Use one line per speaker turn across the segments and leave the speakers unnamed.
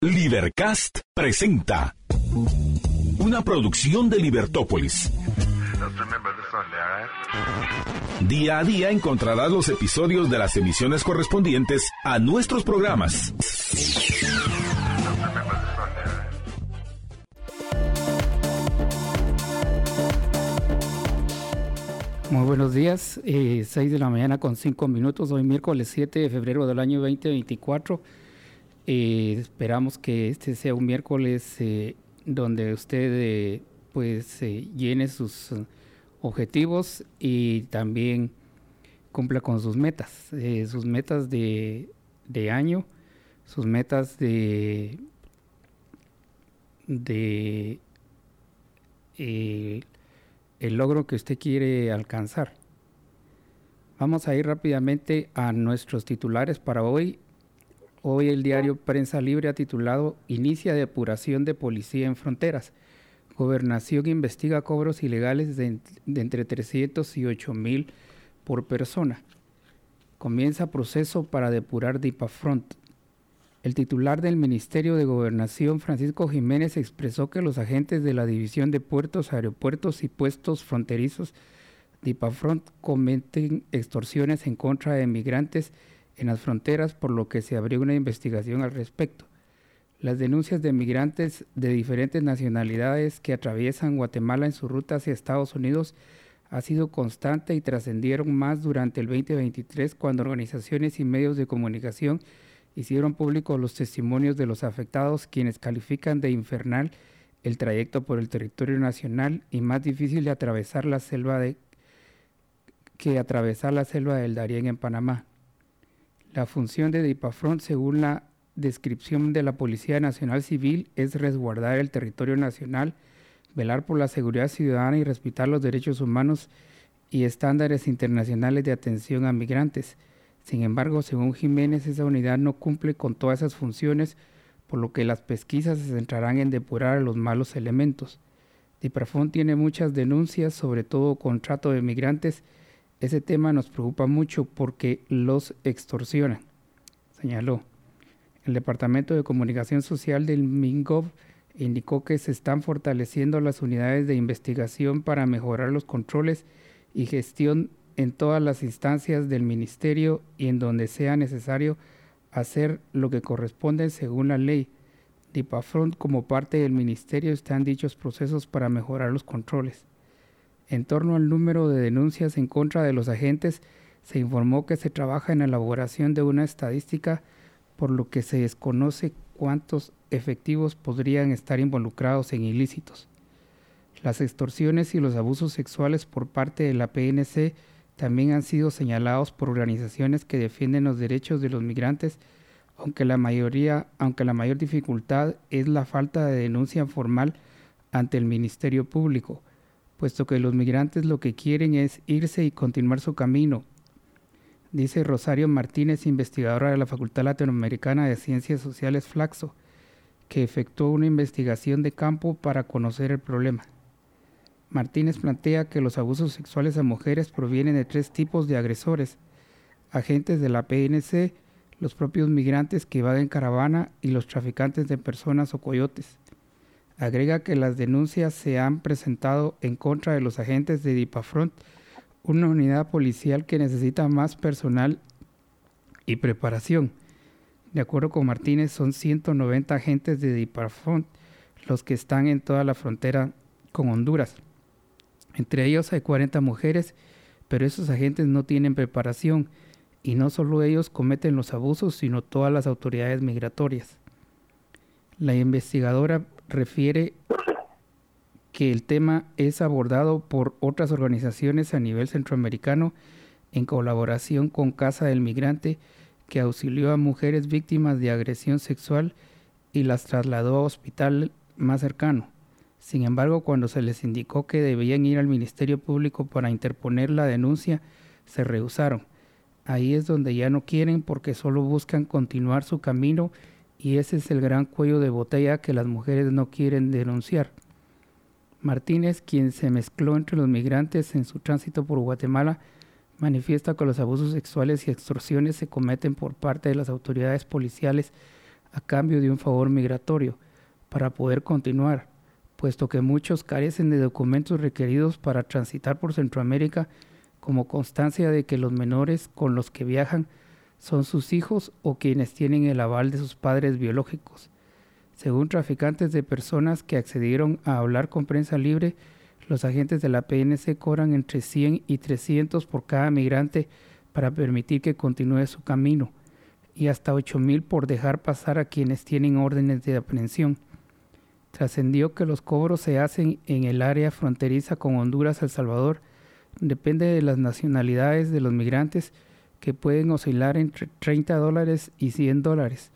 Libercast presenta una producción de Libertópolis. Día a día encontrarás los episodios de las emisiones correspondientes a nuestros programas.
Muy buenos días, eh, 6 de la mañana con 5 minutos, hoy miércoles 7 de febrero del año 2024. Eh, esperamos que este sea un miércoles eh, donde usted eh, pues llene sus objetivos y también cumpla con sus metas, sus metas de, de, año, sus metas de, de el logro que usted quiere alcanzar. Vamos a ir rápidamente a nuestros titulares para hoy. Hoy el diario Prensa Libre ha titulado Inicia depuración de policía en fronteras. Gobernación investiga cobros ilegales de, entre 300 y 8 mil por persona. Comienza proceso para depurar DIPAFRONT. El titular del Ministerio de Gobernación, Francisco Jiménez, expresó que los agentes de la División de Puertos, Aeropuertos y Puestos Fronterizos DIPAFRONT cometen extorsiones en contra de migrantes en las fronteras, por lo que se abrió una investigación al respecto. Las denuncias de migrantes de diferentes nacionalidades que atraviesan Guatemala en su ruta hacia Estados Unidos ha sido constante y trascendieron más durante el 2023 cuando organizaciones y medios de comunicación hicieron públicos los testimonios de los afectados quienes califican de infernal el trayecto por el territorio nacional y más difícil de atravesar la selva de que atravesar la selva del Darién en Panamá. La función de DIPAFRONT, según la descripción de la Policía Nacional Civil, es resguardar el territorio nacional, velar por la seguridad ciudadana y respetar los derechos humanos y estándares internacionales de atención a migrantes. Sin embargo, según Jiménez, esa unidad no cumple con todas esas funciones, por lo que las pesquisas se centrarán en depurar a los malos elementos. DIPAFRONT tiene muchas denuncias, sobre todo contrato de migrantes, ese tema nos preocupa mucho porque los extorsionan, señaló. El Departamento de Comunicación Social del MINGOV indicó que se están fortaleciendo las unidades de investigación para mejorar los controles y gestión en todas las instancias del Ministerio y en donde sea necesario hacer lo que corresponde según la ley. DIPAFRONT como parte del Ministerio están dichos procesos para mejorar los controles. En torno al número de denuncias en contra de los agentes, se informó que se trabaja en la elaboración de una estadística por lo que se desconoce cuántos efectivos podrían estar involucrados en ilícitos. Las extorsiones y los abusos sexuales por parte de la PNC también han sido señalados por organizaciones que defienden los derechos de los migrantes, aunque la mayoría, aunque la mayor dificultad es la falta de denuncia formal ante el Ministerio Público puesto que los migrantes lo que quieren es irse y continuar su camino, dice Rosario Martínez, investigadora de la Facultad Latinoamericana de Ciencias Sociales Flaxo, que efectuó una investigación de campo para conocer el problema. Martínez plantea que los abusos sexuales a mujeres provienen de tres tipos de agresores, agentes de la PNC, los propios migrantes que evaden caravana y los traficantes de personas o coyotes. Agrega que las denuncias se han presentado en contra de los agentes de DIPAFRONT, una unidad policial que necesita más personal y preparación. De acuerdo con Martínez, son 190 agentes de DIPAFRONT los que están en toda la frontera con Honduras. Entre ellos hay 40 mujeres, pero esos agentes no tienen preparación y no solo ellos cometen los abusos, sino todas las autoridades migratorias. La investigadora refiere que el tema es abordado por otras organizaciones a nivel centroamericano en colaboración con Casa del Migrante, que auxilió a mujeres víctimas de agresión sexual y las trasladó a hospital más cercano. Sin embargo, cuando se les indicó que debían ir al Ministerio Público para interponer la denuncia, se rehusaron. Ahí es donde ya no quieren porque solo buscan continuar su camino y ese es el gran cuello de botella que las mujeres no quieren denunciar. Martínez, quien se mezcló entre los migrantes en su tránsito por Guatemala, manifiesta que los abusos sexuales y extorsiones se cometen por parte de las autoridades policiales a cambio de un favor migratorio para poder continuar, puesto que muchos carecen de documentos requeridos para transitar por Centroamérica como constancia de que los menores con los que viajan son sus hijos o quienes tienen el aval de sus padres biológicos. Según traficantes de personas que accedieron a hablar con prensa libre, los agentes de la PNC cobran entre 100 y 300 por cada migrante para permitir que continúe su camino y hasta 8 mil por dejar pasar a quienes tienen órdenes de aprehensión. Trascendió que los cobros se hacen en el área fronteriza con Honduras El Salvador. Depende de las nacionalidades de los migrantes que pueden oscilar entre 30 dólares y 100 dólares,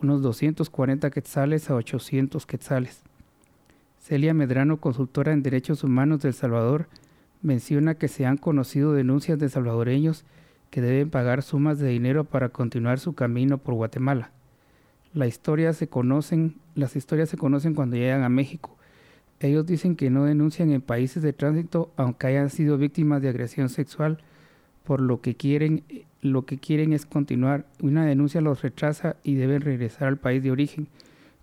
unos 240 quetzales a 800 quetzales. Celia Medrano, consultora en derechos humanos de El Salvador, menciona que se han conocido denuncias de salvadoreños que deben pagar sumas de dinero para continuar su camino por Guatemala. La historia se conocen, las historias se conocen cuando llegan a México. Ellos dicen que no denuncian en países de tránsito aunque hayan sido víctimas de agresión sexual, por lo que quieren, lo que quieren es continuar. Una denuncia los retrasa y deben regresar al país de origen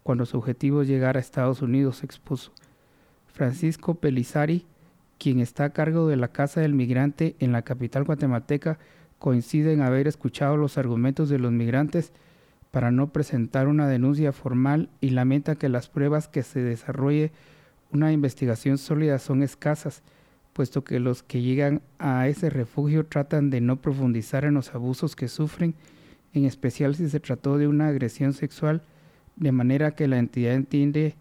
cuando su objetivo es llegar a Estados Unidos, expuso. Francisco Pelizari, quien está a cargo de la Casa del Migrante en la capital guatemalteca, coincide en haber escuchado los argumentos de los migrantes para no presentar una denuncia formal y lamenta que las pruebas que se desarrolle una investigación sólida son escasas, puesto que los que llegan a ese refugio tratan de no profundizar en los abusos que sufren, en especial si se trató de una agresión sexual, de manera que la entidad entiende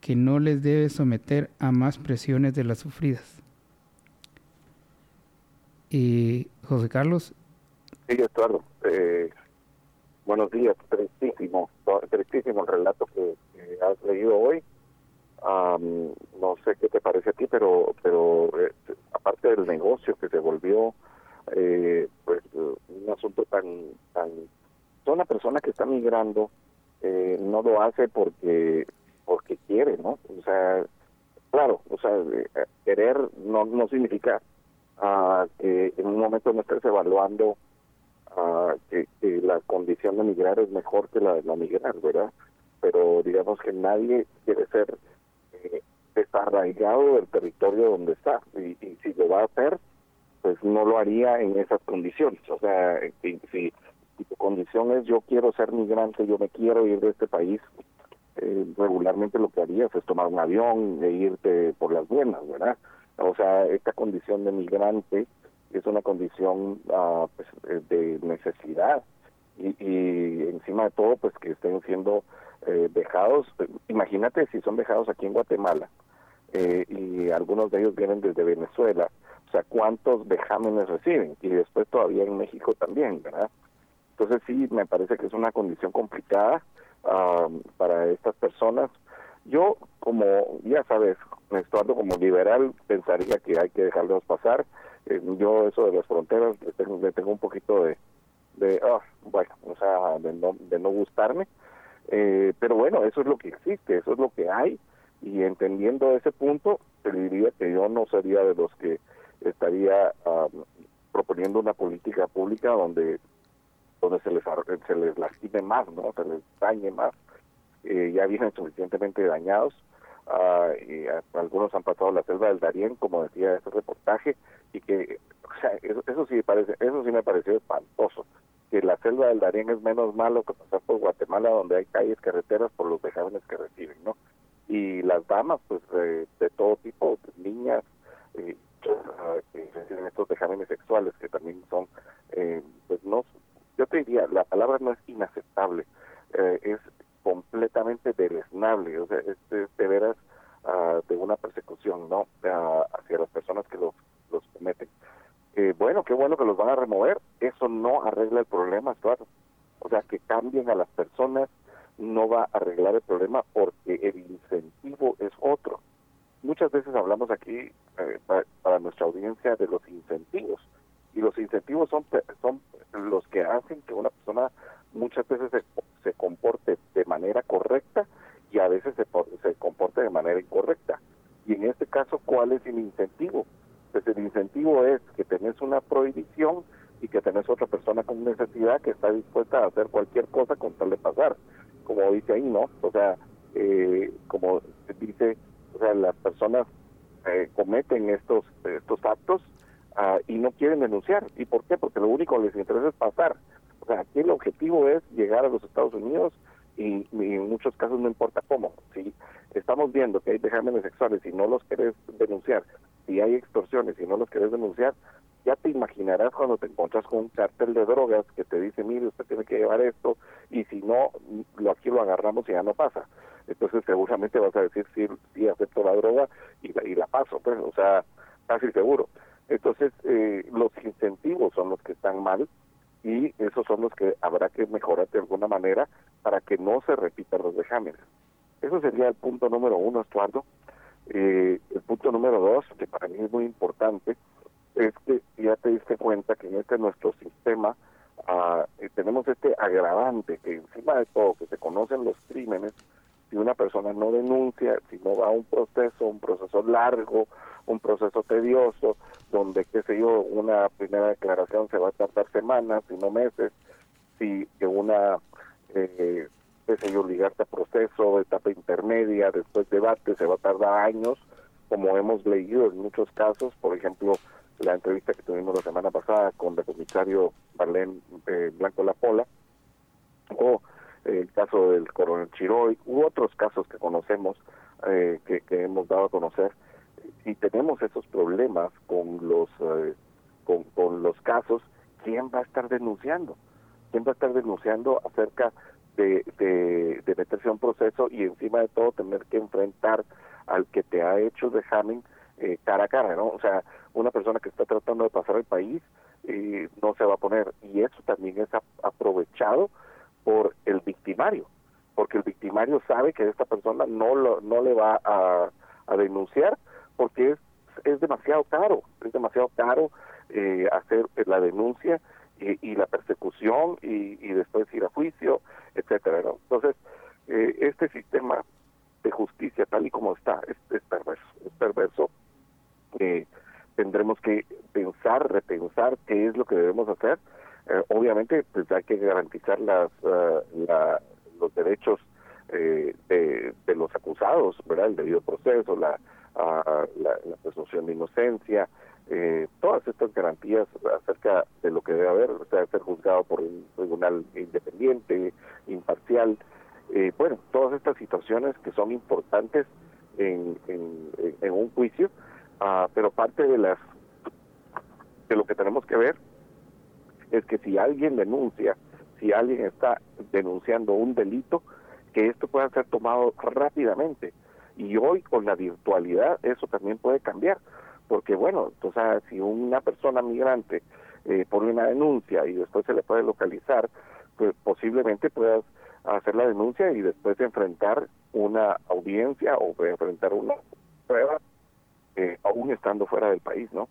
que no les debe someter a más presiones de las sufridas. Y José Carlos.
Sí, Eduardo. Eh, Buenos días, tristísimo, tristísimo el relato que, has leído hoy. No sé qué te parece a ti, pero pero eh, aparte del negocio que se volvió, eh, pues un asunto tan tan, una persona que está migrando eh, no lo hace porque porque quiere, ¿no? O sea, claro, o sea, querer no no significa uh, que en un momento no estés evaluando que, la condición de migrar es mejor que la de no migrar, ¿verdad? Pero digamos que nadie quiere ser eh, desarraigado del territorio donde está y, si lo va a hacer, pues no lo haría en esas condiciones. O sea, si, si, tu condición es yo quiero ser migrante, yo me quiero ir de este país, eh, regularmente lo que harías es tomar un avión e irte por las buenas, ¿verdad? O sea, esta condición de migrante es una condición uh, pues, eh, de necesidad y, y, encima de todo pues que estén siendo eh, dejados imagínate si son dejados aquí en Guatemala eh, y algunos de ellos vienen desde Venezuela o sea cuántos vejámenes reciben y después todavía en México también verdad entonces sí me parece que es una condición complicada para estas personas. Yo como ya sabes Estuardo como liberal pensaría que hay que dejarlos pasar. Eh, yo eso de las fronteras le tengo, le tengo un poquito de, de oh, bueno, o sea, de no, de no gustarme, eh, pero bueno, eso es lo que existe, eso es lo que hay, y entendiendo ese punto, te diría que yo no sería de los que estaría proponiendo una política pública donde donde se les se les lastime más, no, se les dañe más, eh, ya vienen suficientemente dañados. Uh, y algunos han pasado la selva del Darién, como decía ese reportaje, y que, o sea, eso, eso sí parece, eso sí me pareció espantoso, que la selva del Darién es menos malo que pasar por Guatemala, donde hay calles, carreteras, por los vejámenes que reciben, ¿no? Y las damas, pues, de todo tipo, niñas, eh, que reciben estos vejámenes sexuales, que también son, eh, pues, no, yo te diría, la palabra no es inaceptable, eh, es completamente deleznable, o sea, es, de veras uh, de una persecución, ¿no? Uh, hacia las personas que los, los cometen. Eh, bueno, qué bueno que los van a remover, eso no arregla el problema, claro. O sea, que cambien a las personas no va a arreglar el problema porque el incentivo es otro. Muchas veces hablamos aquí eh, para, nuestra audiencia de los incentivos y los incentivos son son los que hacen que una persona muchas veces se, se comporte de manera correcta y a veces se, se comporte de manera incorrecta. Y en este caso, ¿cuál es el incentivo? Pues el incentivo es que tenés una prohibición y que tenés otra persona con necesidad que está dispuesta a hacer cualquier cosa con tal de pasar. Como dice ahí, ¿no? O sea, eh, como dice, o sea, las personas eh, cometen estos estos actos ah, y no quieren denunciar. ¿Y por qué? Porque lo único que les interesa es pasar. O sea, aquí el objetivo es llegar a los Estados Unidos y, en muchos casos no importa cómo. Si estamos viendo que hay vejámenes sexuales y no los querés denunciar, si hay extorsiones y no los querés denunciar, ya te imaginarás cuando te encuentras con un cártel de drogas que te dice, mire, usted tiene que llevar esto, y si no, lo aquí lo agarramos y ya no pasa. Entonces seguramente vas a decir, sí, sí acepto la droga y la, y la paso, pues, o sea, casi seguro. Entonces, eh, los incentivos son los que están mal y esos son los que habrá que mejorar de alguna manera para que no se repitan los vejámenes. Eso sería el punto número uno, Estuardo. Eh, el punto número dos, que para mí es muy importante, es que ya te diste cuenta que en este nuestro sistema eh, tenemos este agravante que encima de todo que se conocen los crímenes, si una persona no denuncia, si no va a un proceso, un proceso largo, un proceso tedioso, donde, qué sé yo, una primera declaración se va a tardar semanas, y no meses, si una, eh, qué sé yo, ligarte a proceso, etapa intermedia, después debate, se va a tardar años, como hemos leído en muchos casos, por ejemplo, la entrevista que tuvimos la semana pasada con el comisario Marlene eh, Blanco Lapola, o el caso del coronel Chiroy, u otros casos que conocemos, eh, que, hemos dado a conocer, si tenemos esos problemas con los eh, con, los casos, ¿quién va a estar denunciando? ¿Quién va a estar denunciando acerca de, de, meterse a un proceso y encima de todo tener que enfrentar al que te ha hecho el vejamen eh, cara a cara, ¿no? O sea, una persona que está tratando de pasar el país eh, no se va a poner. Y eso también es aprovechado por el victimario, porque el victimario sabe que esta persona no, lo, no le va a, denunciar porque es, es demasiado caro, es demasiado caro eh, hacer la denuncia y, la persecución y, después ir a juicio, etcétera. ¿no? Entonces, eh, este sistema de justicia tal y como está es, es perverso, es perverso. Eh, tendremos que pensar, repensar qué es lo que debemos hacer. Eh, obviamente, pues hay que garantizar las, eh, los derechos eh, de, los acusados, ¿verdad? El debido proceso, la, la, presunción de inocencia, todas estas garantías acerca de lo que debe haber, o sea, ser juzgado por un tribunal independiente, imparcial. bueno, todas estas situaciones que son importantes en, en un juicio, Ah, pero parte de las de lo que tenemos que ver es que si alguien denuncia, si alguien está denunciando un delito, que esto pueda ser tomado rápidamente. Y hoy con la virtualidad eso también puede cambiar, porque bueno, sea, si una persona migrante eh, pone una denuncia y después se le puede localizar, pues posiblemente puedas hacer la denuncia y después enfrentar una audiencia o enfrentar una prueba eh, aún estando fuera del país, ¿no?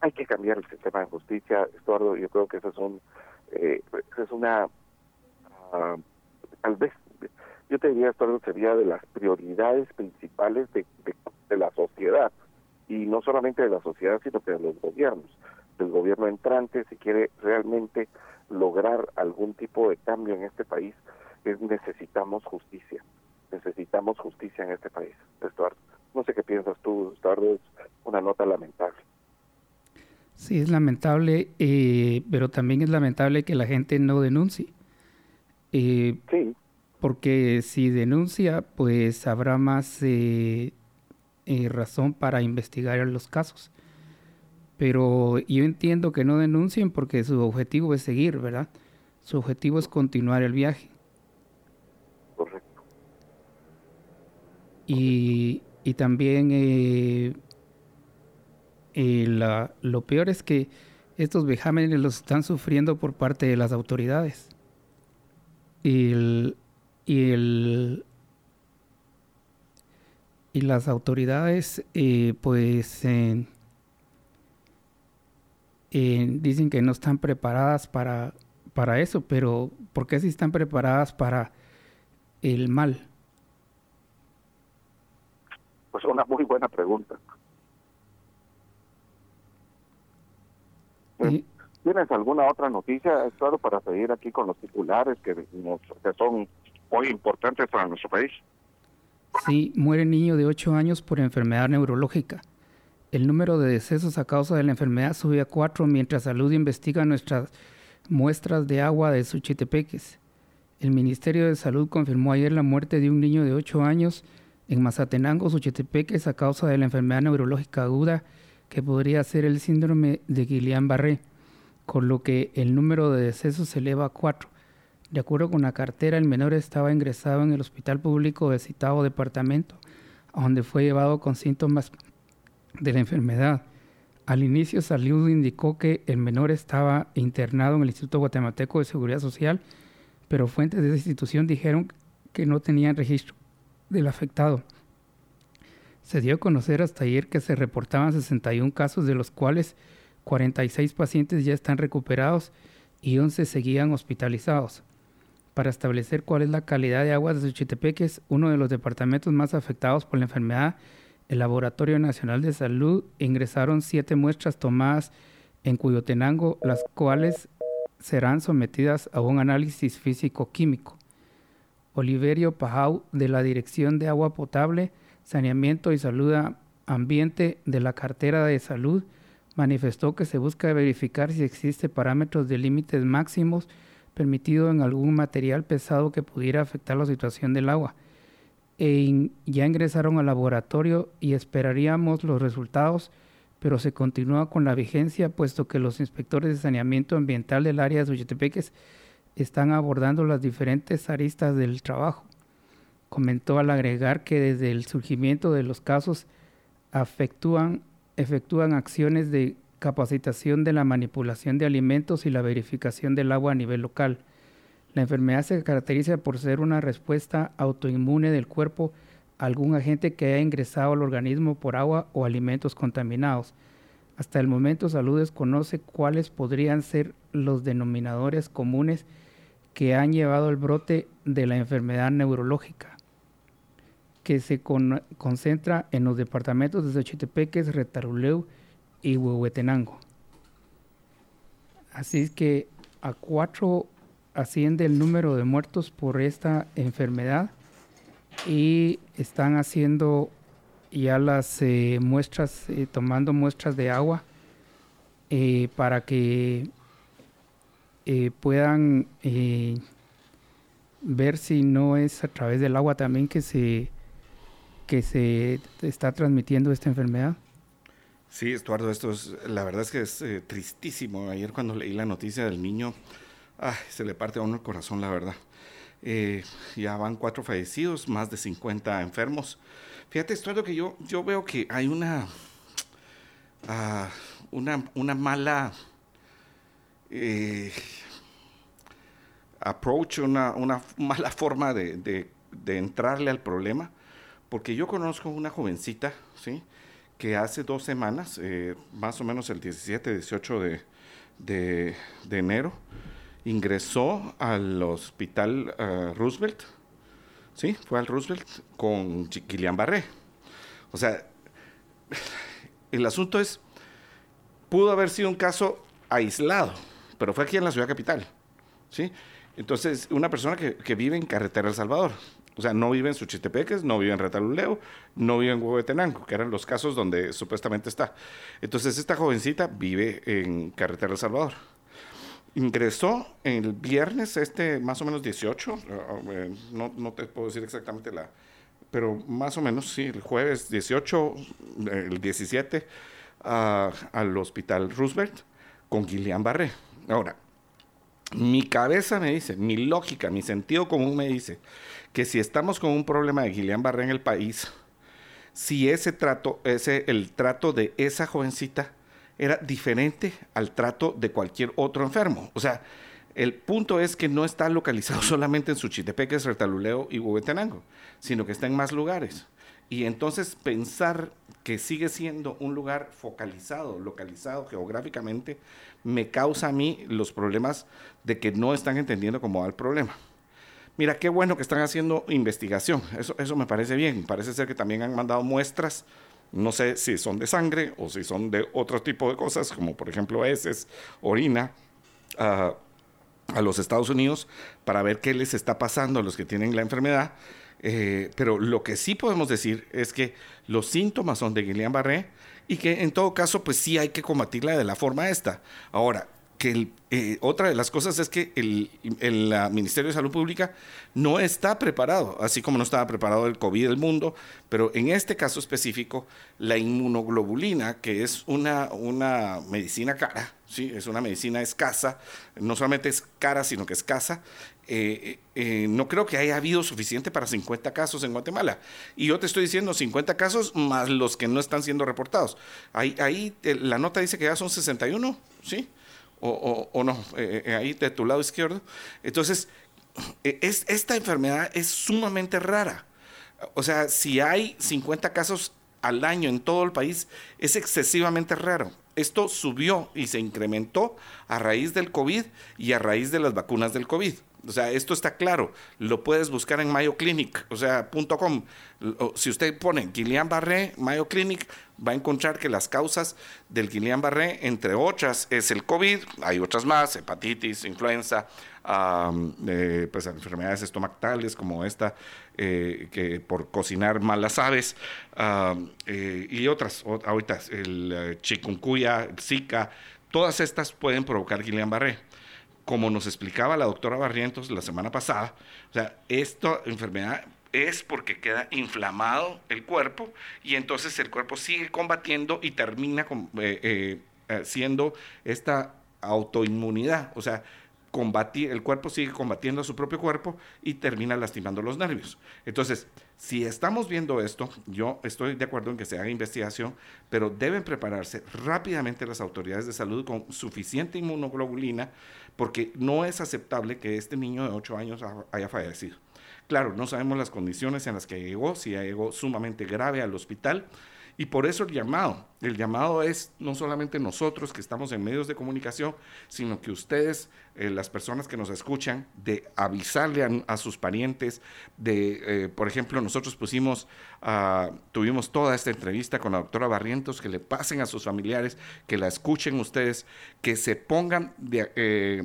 Hay que cambiar el sistema de justicia, Estuardo, yo creo que eso es un, eh, es una, uh, tal vez, yo te diría, Estuardo, sería de las prioridades principales de, de, la sociedad, y no solamente de la sociedad, sino que de los gobiernos, del gobierno entrante, si quiere realmente lograr algún tipo de cambio en este país, es necesitamos justicia, necesitamos justicia en este país, Estuardo. No sé qué piensas tú, Estuardo, es una nota lamentable.
Sí, es lamentable, eh, pero también es lamentable que la gente no denuncie. Eh, sí. Porque si denuncia, pues habrá más eh, razón para investigar los casos. Pero yo entiendo que no denuncien porque su objetivo es seguir, ¿verdad? Su objetivo es continuar el viaje.
Correcto.
Y, y también eh, eh, lo peor es que estos vejámenes los están sufriendo por parte de las autoridades. Y, y las autoridades eh, pues dicen que no están preparadas para, para eso, pero ¿por qué si están preparadas para el mal?
Pues una muy buena pregunta. ¿Tienes alguna otra noticia, Eduardo, para seguir aquí con los titulares que, nos, que son muy importantes para nuestro país.
Sí, muere niño de 8 años por enfermedad neurológica. El número de decesos a causa de la enfermedad sube a 4 mientras Salud investiga nuestras muestras de agua de Suchitepeques. El Ministerio de Salud confirmó ayer la muerte de un niño de 8 años en Mazatenango, Suchitepeques, a causa de la enfermedad neurológica aguda que podría ser el síndrome de Guillain-Barré, con lo que el número de decesos se eleva a 4. De acuerdo con la cartera, el menor estaba ingresado en el hospital público de citado departamento, donde fue llevado con síntomas de la enfermedad. Al inicio, Salud indicó que el menor estaba internado en el Instituto Guatemalteco de Seguridad Social, pero fuentes de esa institución dijeron que no tenían registro del afectado. Se dio a conocer hasta ayer que se reportaban 61 casos, de los cuales 46 pacientes ya están recuperados y 11 seguían hospitalizados. Para establecer cuál es la calidad de agua de Suchitepeques, uno de los departamentos más afectados por la enfermedad, el Laboratorio Nacional de Salud ingresaron siete muestras tomadas en Cuyotenango, las cuales serán sometidas a un análisis físico-químico. Oliverio Pajau, de la Dirección de Agua Potable, Saneamiento y Salud Ambiente de la Cartera de Salud, manifestó que se busca verificar si existe parámetros de límites máximos permitidos en algún material pesado que pudiera afectar la situación del agua. E ya ingresaron al laboratorio y esperaríamos los resultados, pero se continúa con la vigencia puesto que los inspectores de saneamiento ambiental del área de Suchitepeques están abordando las diferentes aristas del trabajo. Comentó al agregar que desde el surgimiento de los casos efectúan acciones de capacitación de la manipulación de alimentos y la verificación del agua a nivel local. La enfermedad se caracteriza por ser una respuesta autoinmune del cuerpo a algún agente que haya ingresado al organismo por agua o alimentos contaminados. Hasta el momento Salud desconoce cuáles podrían ser los denominadores comunes que han llevado al brote de la enfermedad neurológica, que se concentra en los departamentos de Xochitepeques, Retaruleu y Huehuetenango. Así es que a cuatro asciende el número de muertos por esta enfermedad y están haciendo ya las eh, muestras, eh, tomando muestras de agua eh, para que puedan ver si no es a través del agua también que se, que se está transmitiendo esta enfermedad.
Sí, Estuardo, esto es, la verdad es que es tristísimo. Ayer cuando leí la noticia del niño, se le parte a uno el corazón, la verdad. Eh, ya van cuatro fallecidos, más de 50 enfermos. Fíjate, esto es lo que yo, yo veo que hay una, ah, una, una, mala eh, approach, una, mala forma de, de, entrarle al problema, porque yo conozco una jovencita, ¿sí? que hace dos semanas, eh, más o menos el 17, 18 de, de, enero, ingresó al hospital eh, Roosevelt, ¿sí? Fue al Roosevelt con Guillain Barré. O sea, el asunto es, pudo haber sido un caso aislado, pero fue aquí en la ciudad capital, ¿sí? Entonces, una persona que, vive en Carretera El Salvador, o sea, no vive en Suchitepeques, no vive en Retaluleo, no vive en Huehuetenango, que eran los casos donde supuestamente está. Entonces, esta jovencita vive en Carretera El Salvador ingresó el viernes, este más o menos 18, eh, no, no, te puedo decir exactamente la, pero más o menos, sí, el jueves 18, el 17, al hospital Roosevelt con Guillain Barré. Ahora, mi cabeza me dice, mi lógica, mi sentido común me dice que si estamos con un problema de Guillain Barré en el país, si ese trato, ese, el trato de esa jovencita era diferente al trato de cualquier otro enfermo. O sea, el punto es que no está localizado solamente en Suchitepeques, Retaluleo y Huehuetenango, sino que está en más lugares. Y entonces pensar que sigue siendo un lugar focalizado, localizado geográficamente, me causa a mí los problemas de que no están entendiendo cómo va el problema. Mira, qué bueno que están haciendo investigación, eso, eso me parece bien. Parece ser que también han mandado muestras no sé si son de sangre o si son de otro tipo de cosas, como por ejemplo heces, orina, ah, a los Estados Unidos para ver qué les está pasando a los que tienen la enfermedad. Eh, pero lo que sí podemos decir es que los síntomas son de Guillain-Barré y que en todo caso, pues sí hay que combatirla de la forma esta. Ahora, que eh, otra de las cosas es que el, Ministerio de Salud Pública no está preparado, así como no estaba preparado el COVID del mundo, pero en este caso específico, la inmunoglobulina, que es una, una medicina cara, ¿sí? es una medicina escasa, no solamente es cara, sino que escasa, eh, eh, no creo que haya habido suficiente para 50 casos en Guatemala. Y yo te estoy diciendo 50 casos más los que no están siendo reportados. Ahí, ahí la nota dice que ya son 61, ¿sí? o, no, eh, eh, ahí de tu lado izquierdo. Entonces, es, esta enfermedad es sumamente rara. O sea, si hay 50 casos al año en todo el país, es excesivamente raro. Esto subió y se incrementó a raíz del COVID y a raíz de las vacunas del COVID. O sea, esto está claro. Lo puedes buscar en Mayo Clinic, o sea, .com. Si usted pone Guillain-Barré, Mayo Clinic, va a encontrar que las causas del Guillain-Barré, entre otras, es el COVID, hay otras más, hepatitis, influenza, eh, pues enfermedades estomacales como esta, eh, que por cocinar mal las aves, eh, y otras, ahorita el chikungunya, Zika, todas estas pueden provocar Guillain-Barré como nos explicaba la doctora Barrientos la semana pasada, o sea, esta enfermedad es porque queda inflamado el cuerpo y entonces el cuerpo sigue combatiendo y termina con, eh, eh, siendo esta autoinmunidad, o sea, combatir, el cuerpo sigue combatiendo a su propio cuerpo y termina lastimando los nervios. Entonces, si estamos viendo esto, yo estoy de acuerdo en que se haga investigación, pero deben prepararse rápidamente las autoridades de salud con suficiente inmunoglobulina, porque no es aceptable que este niño de 8 años haya fallecido. Claro, no sabemos las condiciones en las que llegó, si llegó sumamente grave al hospital, y por eso el llamado, el llamado es no solamente nosotros que estamos en medios de comunicación, sino que ustedes, eh, las personas que nos escuchan, de avisarle a, sus parientes, de, eh, por ejemplo, nosotros pusimos, ah, tuvimos toda esta entrevista con la doctora Barrientos, que le pasen a sus familiares, que la escuchen ustedes, que se pongan de, eh,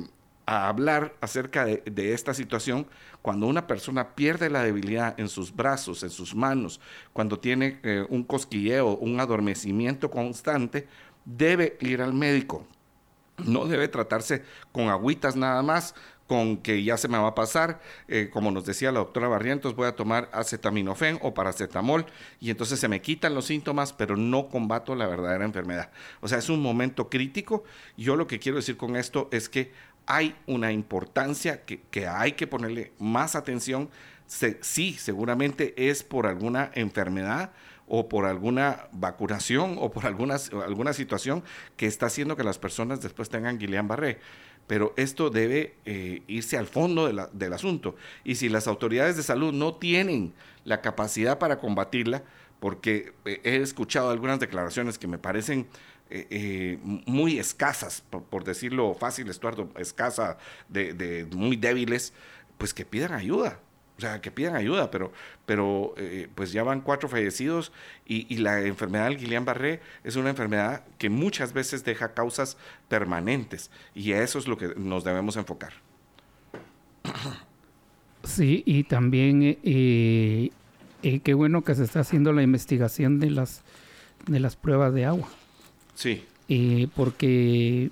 a hablar acerca de, esta situación cuando una persona pierde la debilidad en sus brazos, en sus manos, cuando tiene eh, un cosquilleo, un adormecimiento constante, debe ir al médico. No debe tratarse con agüitas nada más, con que ya se me va a pasar, eh, como nos decía la doctora Barrientos, voy a tomar acetaminofén o paracetamol y entonces se me quitan los síntomas, pero no combato la verdadera enfermedad. O sea, es un momento crítico. Yo lo que quiero decir con esto es que hay una importancia que, hay que ponerle más atención. sí, seguramente es por alguna enfermedad o por alguna vacunación o por alguna, alguna situación que está haciendo que las personas después tengan Guillain-Barré. Pero esto debe eh, irse al fondo del asunto. Y si las autoridades de salud no tienen la capacidad para combatirla, porque eh, he escuchado algunas declaraciones que me parecen eh, eh, muy escasas, por, decirlo fácil, Estuardo, escasa, de, muy débiles, pues que pidan ayuda. O sea, que pidan ayuda, pero, pero eh, pues ya van cuatro fallecidos y, la enfermedad del Guillain-Barré es una enfermedad que muchas veces deja causas permanentes y a eso es lo que nos debemos enfocar.
Sí, y también qué bueno que se está haciendo la investigación de las, de las pruebas de agua.
Sí.
Eh, porque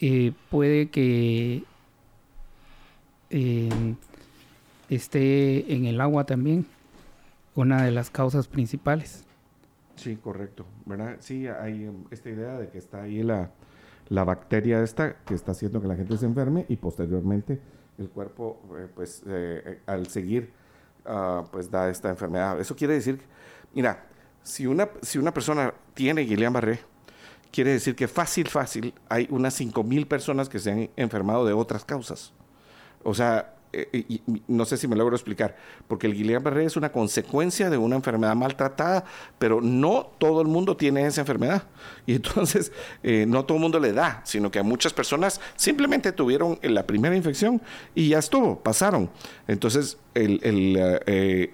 eh, puede que eh, esté en el agua también, una de las causas principales.
Sí, correcto, ¿verdad? Sí, hay esta idea de que está ahí la, la bacteria esta que está haciendo que la gente se enferme y posteriormente el cuerpo, pues, al seguir, ah, pues da esta enfermedad. Eso quiere decir, mira, si una, si una persona tiene Guillain-Barré, quiere decir que fácil, fácil, hay unas 5.000 personas que se han enfermado de otras causas. O sea, eh, no sé si me logro explicar, porque el Guillain-Barré es una consecuencia de una enfermedad maltratada, pero no todo el mundo tiene esa enfermedad. Y entonces, eh, no todo el mundo le da, sino que a muchas personas simplemente tuvieron la primera infección y ya estuvo, pasaron. Entonces, eh,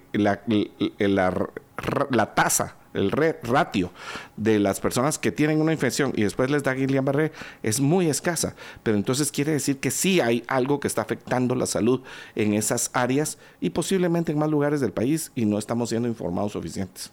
la tasa el ratio de las personas que tienen una infección y después les da Guillain-Barré es muy escasa. Pero entonces quiere decir que sí hay algo que está afectando la salud en esas áreas y posiblemente en más lugares del país y no estamos siendo informados suficientes.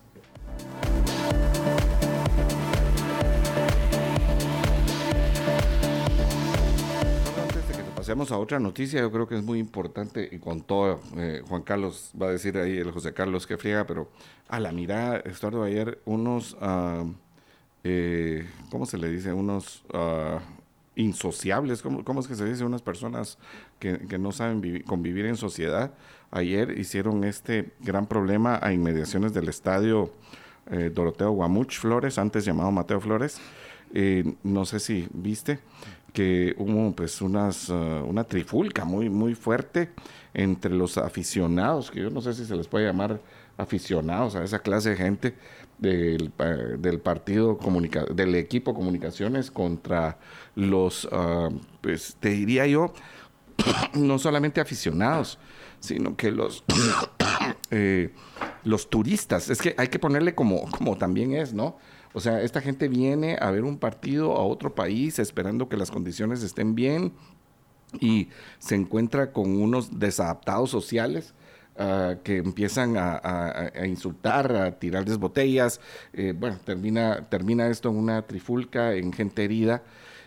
Pasemos a otra noticia, yo creo que es muy importante y con todo, eh, Juan Carlos va a decir ahí, el José Carlos que friega, pero a la mirada, Estuardo, ayer unos, uh, ¿cómo se le dice? Unos uh, insociables, ¿cómo, ¿cómo, es que se dice? Unas personas que, no saben convivir en sociedad. Ayer hicieron este gran problema a inmediaciones del estadio eh, Doroteo Guamuch Flores, antes llamado Mateo Flores. No sé si viste que hubo pues unas, uh, una trifulca muy, muy fuerte entre los aficionados, que yo no sé si se les puede llamar aficionados a esa clase de gente del, del partido comunica del equipo comunicaciones contra los, uh, pues te diría yo, no solamente aficionados, sino que los, eh, los turistas, es que hay que ponerle como, como también es, ¿no? O sea, esta gente viene a ver un partido a otro país esperando que las condiciones estén bien y se encuentra con unos desadaptados sociales. Uh, que empiezan a, insultar, a tirarles botellas. Eh, bueno, termina, termina esto en una trifulca, en gente herida.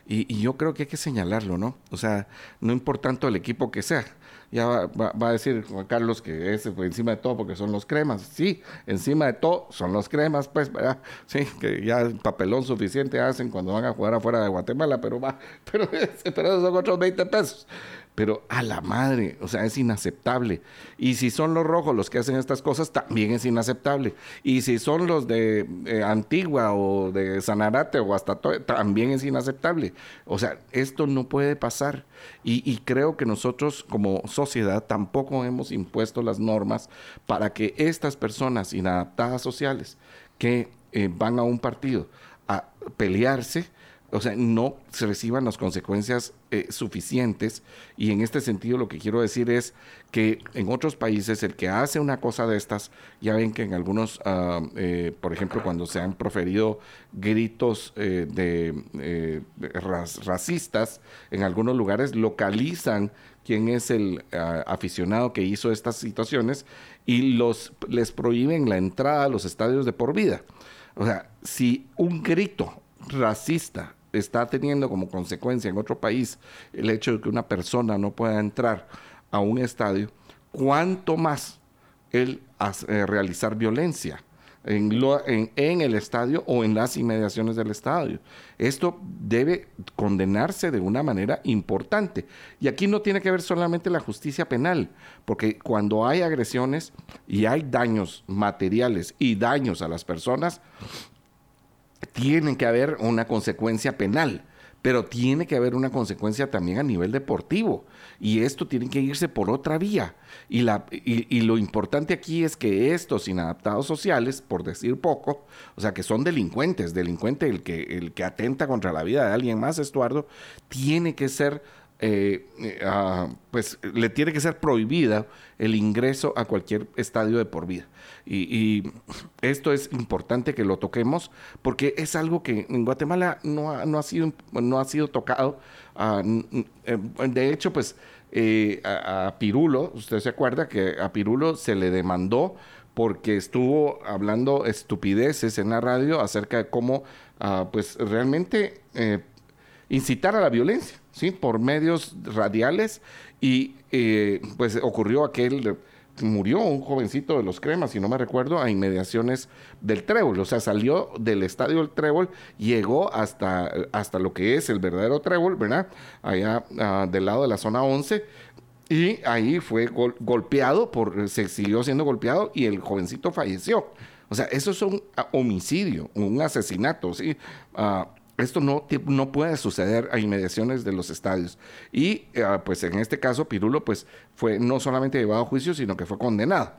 Y, y, yo creo que hay que señalarlo, ¿no? O sea, no importa tanto el equipo que sea ya va, a decir Juan Carlos que es encima de todo porque son los cremas. Sí, encima de todo son los cremas, pues, ¿verdad? Sí, que ya papelón suficiente hacen cuando van a jugar afuera de Guatemala, pero va, pero, pero son otros 20 pesos. Pero a la madre, o sea, es inaceptable. Y si son los rojos los que hacen estas cosas, también es inaceptable. Y si son los de eh, Antigua o de Sanarate o hasta también es inaceptable. O sea, esto no puede pasar. Y, creo que nosotros como sociedad tampoco hemos impuesto las normas para que estas personas inadaptadas sociales que eh, van a un partido a pelearse, o sea, no se reciban las consecuencias eh, suficientes. Y en este sentido lo que quiero decir es que en otros países el que hace una cosa de estas, ya ven que en algunos, uh, eh, por ejemplo, cuando se han proferido gritos eh, de, racistas, en algunos lugares localizan quién es el uh, aficionado que hizo estas situaciones y los, les prohíben la entrada a los estadios de por vida. O sea, si un grito racista está teniendo como consecuencia en otro país el hecho de que una persona no pueda entrar a un estadio, cuánto más el eh, realizar violencia en, en, el estadio o en las inmediaciones del estadio. Esto debe condenarse de una manera importante. Y aquí no tiene que ver solamente la justicia penal, porque cuando hay agresiones y hay daños materiales y daños a las personas, tiene que haber una consecuencia penal, pero tiene que haber una consecuencia también a nivel deportivo. Y esto tiene que irse por otra vía. Y, la, y, lo importante aquí es que estos inadaptados sociales, por decir poco, o sea, que son delincuentes, delincuente el que, el que atenta contra la vida de alguien más, Estuardo, tiene que ser eh, uh, pues le tiene que ser prohibida el ingreso a cualquier estadio de por vida. Y, esto es importante que lo toquemos porque es algo que en Guatemala no ha, no ha, sido, no ha sido tocado. Uh, de hecho, pues eh, a, a, Pirulo, usted se acuerda que a Pirulo se le demandó porque estuvo hablando estupideces en la radio acerca de cómo, uh, pues realmente eh, incitar a la violencia. ¿sí? por medios radiales y eh, pues ocurrió aquel, murió un jovencito de los cremas, si no me recuerdo, a inmediaciones del Trébol, o sea, salió del estadio del Trébol, llegó hasta, hasta lo que es el verdadero Trébol, ¿verdad? Allá uh, del lado de la zona 11. Y ahí fue gol golpeado, por, se siguió siendo golpeado y el jovencito falleció. O sea, eso es un homicidio, un asesinato, ¿sí? Uh, esto no, no puede suceder a inmediaciones de los estadios. Y uh, pues en este caso, Pirulo pues fue no solamente llevado a juicio, sino que fue condenado.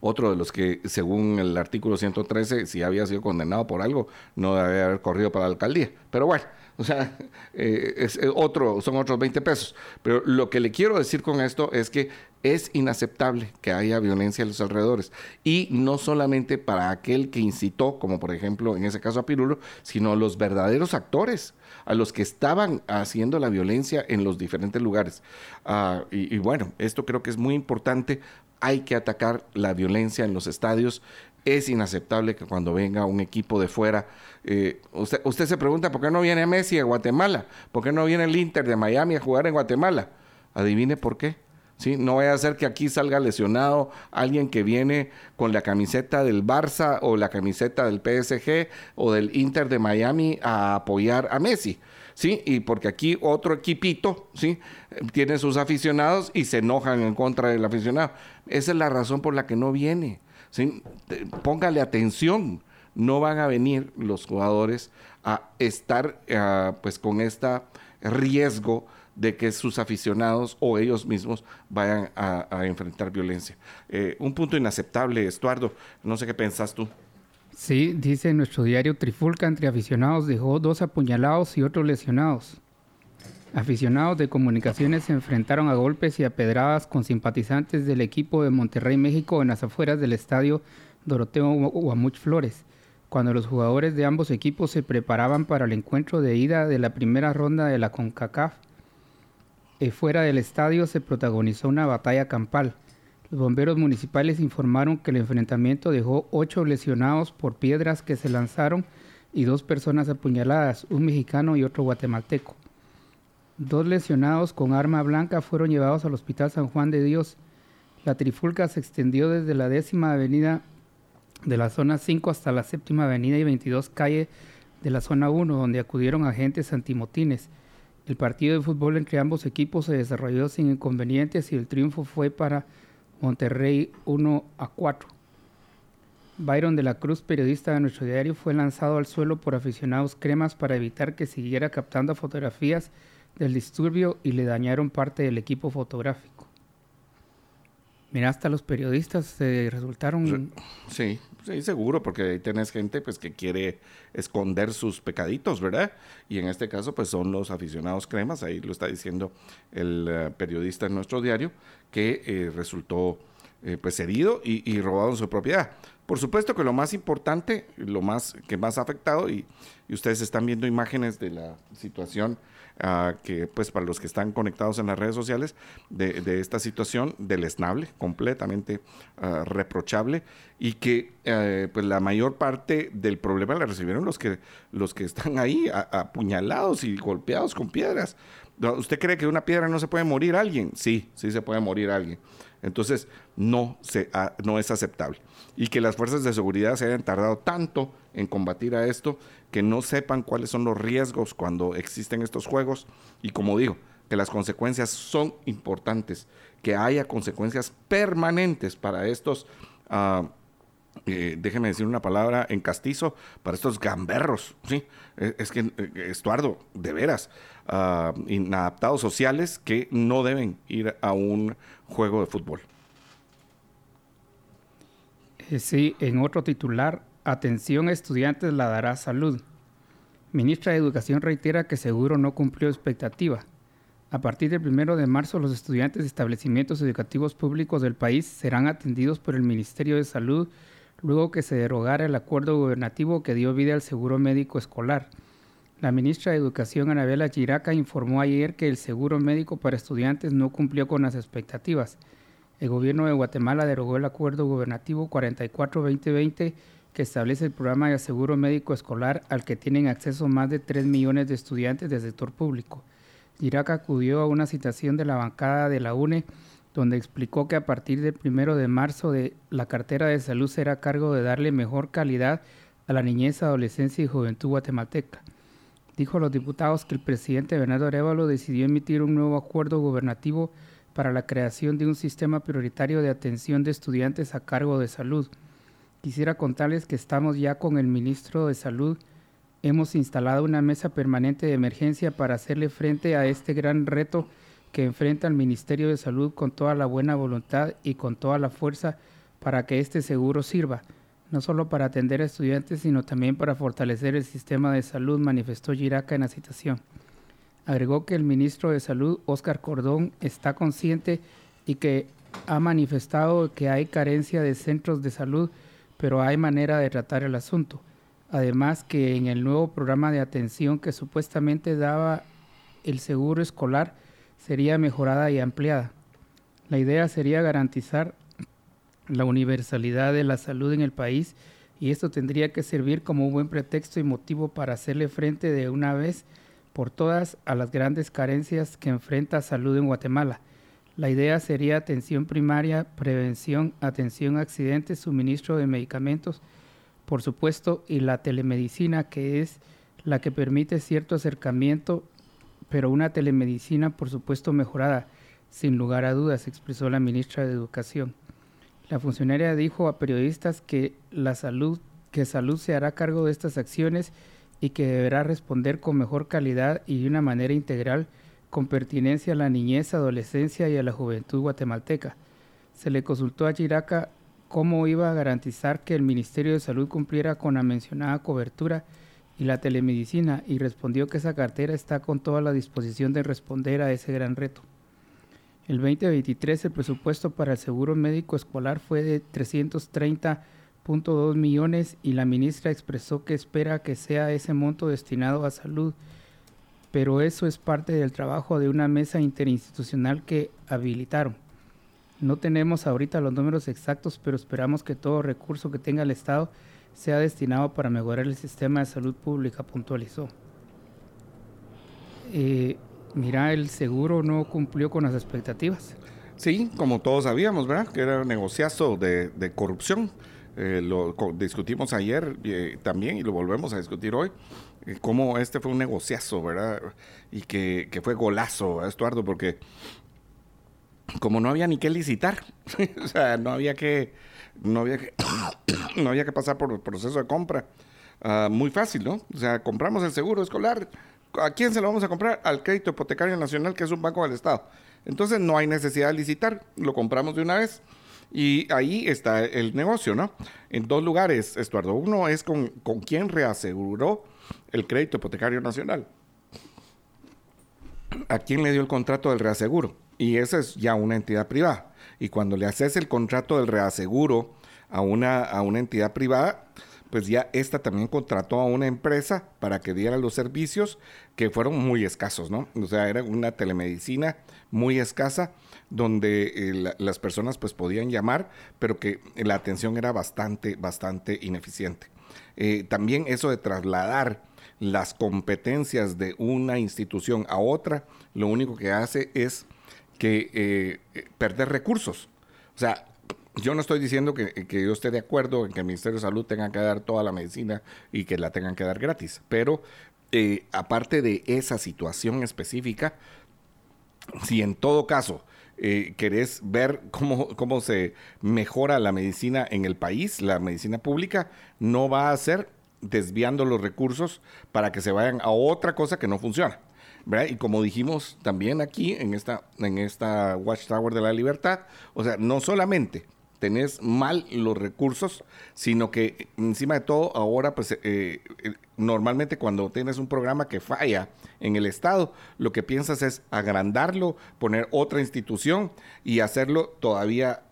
otro de los que, según el artículo 113, si había sido condenado por algo, no debe haber corrido para la alcaldía. Pero bueno, o sea, eh, es eh, otro, son otros 20 pesos. Pero lo que le quiero decir con esto es que es inaceptable que haya violencia en los alrededores. Y no solamente para aquel que incitó, como por ejemplo en ese caso a Pirulo, sino los verdaderos actores, a los que estaban haciendo la violencia en los diferentes lugares. Ah, y bueno, esto creo que es muy importante hay que atacar la violencia en los estadios. Es inaceptable que cuando venga un equipo de fuera, eh, usted, usted se pregunta por qué no viene Messi a Guatemala, por qué no viene el Inter de Miami a jugar en Guatemala. Adivine por qué. ¿sí? No vaya a ser que aquí salga lesionado alguien que viene con la camiseta del Barça o la camiseta del PSG o del Inter de Miami a apoyar a Messi. ¿sí? Y porque aquí otro equipito, ¿sí? Tiene sus aficionados y se enojan en contra del aficionado. Esa es la razón por la que no viene, ¿sí? Póngale atención. No van a venir los jugadores a estar pues con este riesgo de que sus aficionados o ellos mismos vayan a, enfrentar violencia. Eh, un punto inaceptable, Estuardo. No sé qué pensás tú.
Sí, dice nuestro diario Trifulca entre aficionados dejó dos apuñalados y otros lesionados. Aficionados de comunicaciones se enfrentaron a golpes y a pedradas con simpatizantes del equipo de Monterrey, México, en las afueras del estadio Doroteo Guamuch Flores, cuando los jugadores de ambos equipos se preparaban para el encuentro de ida de la primera ronda de la CONCACAF. Eh, fuera del estadio se protagonizó una batalla campal los bomberos municipales informaron que el enfrentamiento dejó ocho lesionados por piedras que se lanzaron y dos personas apuñaladas, un mexicano y otro guatemalteco. Dos lesionados con arma blanca fueron llevados al Hospital San Juan de Dios. La trifulca se extendió desde la décima avenida de la zona 5 hasta la séptima avenida y 22 calle de la zona 1, donde acudieron agentes antimotines. El partido de fútbol entre ambos equipos se desarrolló sin inconvenientes y el triunfo fue para Monterrey 1 a 4. Byron de la Cruz, periodista de nuestro diario, fue lanzado al suelo por aficionados cremas para evitar que siguiera captando fotografías del disturbio y le dañaron parte del equipo fotográfico. Mira, hasta los periodistas se resultaron...
Sí, sí, seguro, porque ahí tenés gente pues que quiere esconder sus pecaditos, ¿verdad? Y en este caso pues son los aficionados cremas, ahí lo está diciendo el eh, periodista en nuestro diario, que eh, resultó eh, pues herido y, robado en su propiedad. Por supuesto que lo más importante, lo más que más ha afectado, y, ustedes están viendo imágenes de la situación que pues para los que están conectados en las redes sociales de, esta situación deleznable, completamente ah, reprochable y que eh, pues la mayor parte del problema la recibieron los que los que están ahí apuñalados y golpeados con piedras. ¿Usted cree que una piedra no se puede morir alguien? Sí, sí se puede morir alguien. Entonces, no, se, no es aceptable. Y que las fuerzas de seguridad se hayan tardado tanto en combatir a esto, que no sepan cuáles son los riesgos cuando existen estos juegos. Y como digo, que las consecuencias son importantes, que haya consecuencias permanentes para estos, uh, eh, déjeme decir una palabra en castizo, para estos gamberros, ¿sí? Es, que, eh, Estuardo, de veras, uh, inadaptados sociales que no deben ir a un juego de fútbol.
Eh, sí, en otro titular, atención estudiantes la dará salud. Ministra de Educación reitera que seguro no cumplió expectativa. A partir del 1 de marzo, los estudiantes de establecimientos educativos públicos del país serán atendidos por el Ministerio de Salud luego que se derogara el acuerdo gubernativo que dio vida al seguro médico escolar. La ministra de Educación, Anabela Giraca, informó ayer que el seguro médico para estudiantes no cumplió con las expectativas. El gobierno de Guatemala derogó el acuerdo gubernativo 44-2020 que establece el programa de seguro médico escolar al que tienen acceso más de 3 millones de estudiantes del sector público. Giraca acudió a una citación de la bancada de la UNE donde explicó que a partir del primero de marzo de la cartera de salud será a cargo de darle mejor calidad a la niñez, adolescencia y juventud guatemalteca dijo a los diputados que el presidente Bernardo Arevalo decidió emitir un nuevo acuerdo gubernativo para la creación de un sistema prioritario de atención de estudiantes a cargo de salud. Quisiera contarles que estamos ya con el ministro de Salud. Hemos instalado una mesa permanente de emergencia para hacerle frente a este gran reto que enfrenta el Ministerio de Salud con toda la buena voluntad y con toda la fuerza para que este seguro sirva, no solo para atender a estudiantes, sino también para fortalecer el sistema de salud, manifestó Giraca en la citación. Agregó que el ministro de Salud, Óscar Cordón, está consciente y que ha manifestado que hay carencia de centros de salud, pero hay manera de tratar el asunto. Además que en el nuevo programa de atención que supuestamente daba el seguro escolar sería mejorada y ampliada. La idea sería garantizar la universalidad de la salud en el país y esto tendría que servir como un buen pretexto y motivo para hacerle frente de una vez por todas a las grandes carencias que enfrenta salud en Guatemala. La idea sería atención primaria, prevención, atención a accidentes, suministro de medicamentos, por supuesto, y la telemedicina, que es la que permite cierto acercamiento, pero una telemedicina, por supuesto, mejorada, sin lugar a dudas, expresó la ministra de Educación. La funcionaria dijo a periodistas que la salud, que salud se hará cargo de estas acciones y que deberá responder con mejor calidad y de una manera integral con pertinencia a la niñez, adolescencia y a la juventud guatemalteca. Se le consultó a Giraca cómo iba a garantizar que el Ministerio de Salud cumpliera con la mencionada cobertura y la telemedicina y respondió que esa cartera está con toda la disposición de responder a ese gran reto. El 2023 el presupuesto para el seguro médico escolar fue de 330.2 millones y la ministra expresó que espera que sea ese monto destinado a salud, pero eso es parte del trabajo de una mesa interinstitucional que habilitaron. No tenemos ahorita los números exactos, pero esperamos que todo recurso que tenga el Estado sea destinado para mejorar el sistema de salud pública, puntualizó. Eh, mira, el seguro no cumplió con las expectativas.
Sí, como todos sabíamos, ¿verdad? Que era un negociazo de, corrupción. Eh, lo discutimos ayer eh, también y lo volvemos a discutir hoy. Eh, cómo este fue un negociazo, ¿verdad? Y que, que fue golazo, Estuardo, porque como no había ni que licitar, o sea, no había que, no había que, no había que pasar por el proceso de compra. Ah, muy fácil, ¿no? O sea, compramos el seguro escolar, ¿A quién se lo vamos a comprar? Al Crédito Hipotecario Nacional, que es un banco del Estado. Entonces no hay necesidad de licitar, lo compramos de una vez. Y ahí está el negocio, ¿no? En dos lugares, Estuardo. Uno es con, con quien reaseguró el Crédito Hipotecario Nacional. ¿A quién le dio el contrato del reaseguro? Y esa es ya una entidad privada. Y cuando le haces el contrato del reaseguro a una, a una entidad privada, pues ya esta también contrató a una empresa para que diera los servicios que fueron muy escasos, ¿no? O sea, era una telemedicina muy escasa donde eh, las personas pues podían llamar, pero que la atención era bastante, bastante ineficiente. Eh, también eso de trasladar las competencias de una institución a otra, lo único que hace es que eh, perder recursos. O sea, yo no estoy diciendo que, yo esté de acuerdo en que el Ministerio de Salud tenga que dar toda la medicina y que la tengan que dar gratis, pero aparte de esa situación específica, si en todo caso eh, querés ver cómo, cómo se mejora la medicina en el país, la medicina pública, no va a ser desviando los recursos para que se vayan a otra cosa que no funciona. Y como dijimos también aquí en esta, en esta Watchtower de la Libertad, o sea, no solamente tenés mal los recursos, sino que encima de todo ahora, pues eh, eh, normalmente cuando tienes un programa que falla en el Estado, lo que piensas es agrandarlo, poner otra institución y hacerlo todavía,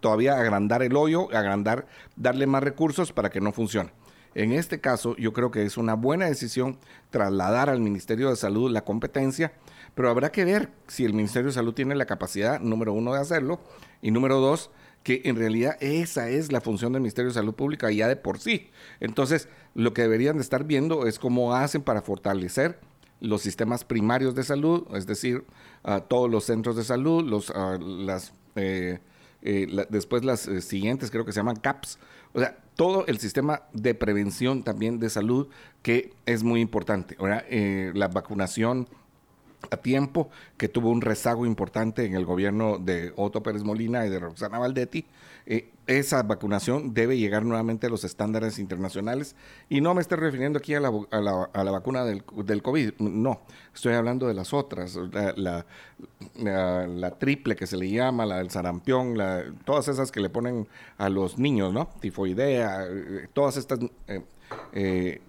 todavía agrandar el hoyo, agrandar, darle más recursos para que no funcione. En este caso, yo creo que es una buena decisión trasladar al Ministerio de Salud la competencia, pero habrá que ver si el Ministerio de Salud tiene la capacidad, número uno, de hacerlo, y número dos, que en realidad esa es la función del Ministerio de Salud Pública ya de por sí. Entonces, lo que deberían de estar viendo es cómo hacen para fortalecer los sistemas primarios de salud, es decir, todos los centros de salud, los, las, eh, eh, después las eh, siguientes creo que se llaman CAPS, o sea, todo el sistema de prevención también de salud que es muy importante. Ahora, la vacunación a tiempo, que tuvo un rezago importante en el gobierno de Otto Pérez Molina y de Roxana Valdetti. Eh, esa vacunación debe llegar nuevamente a los estándares internacionales. Y no me estoy refiriendo aquí a la, a la, vacuna del, del, COVID, no, estoy hablando de las otras, la, triple que se le llama, la del sarampión, todas esas que le ponen a los niños, ¿no? Tifoidea, eh, todas estas... Eh,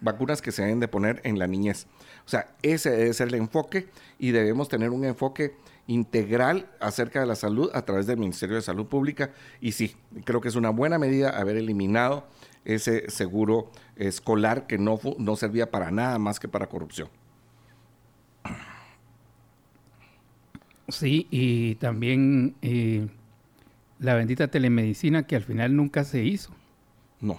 vacunas que se deben de poner en la niñez. O sea, ese debe ser el enfoque y debemos tener un enfoque integral acerca de la salud a través del Ministerio de Salud Pública. Y sí, creo que es una buena medida haber eliminado ese seguro escolar que no, no servía para nada más que para corrupción.
Sí, y también eh, la bendita telemedicina que al final nunca se hizo.
No,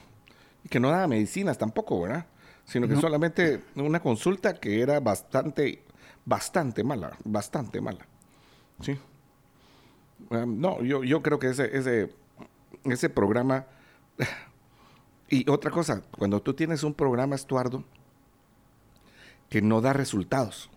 que no daba medicinas tampoco, ¿verdad? sino que solamente una consulta que era bastante, bastante mala, bastante mala. Sí. no, yo, yo creo que ese, ese, ese programa... Y otra cosa, cuando tú tienes un programa, Estuardo, que no da resultados,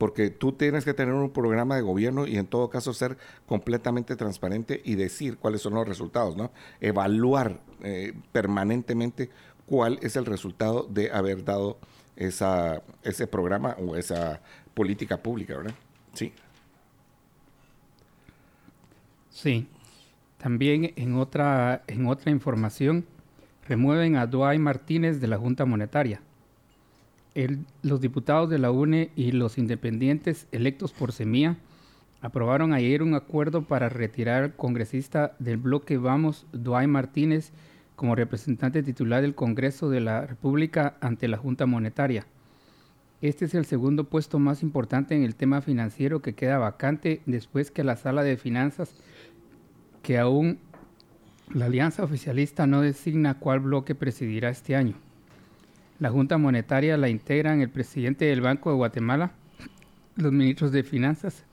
porque tú tienes que tener un programa de gobierno y en todo caso ser completamente transparente y decir cuáles son los resultados, ¿no? Evaluar eh, permanentemente cuál es el resultado de haber dado esa, ese programa o esa política pública, ¿verdad? Sí.
Sí. También en otra, en otra información, remueven a Duay Martínez de la Junta Monetaria. Los diputados de la UNE y los independientes electos por Semilla aprobaron ayer un acuerdo para retirar al congresista del bloque Vamos, Duay Martínez, como representante titular del Congreso de la República ante la Junta Monetaria. Este es el segundo puesto más importante en el tema financiero que queda vacante después que la Sala de Finanzas, que aún la Alianza Oficialista no designa cuál bloque presidirá este año. La Junta Monetaria la integran el presidente del Banco de Guatemala, los ministros de Finanzas,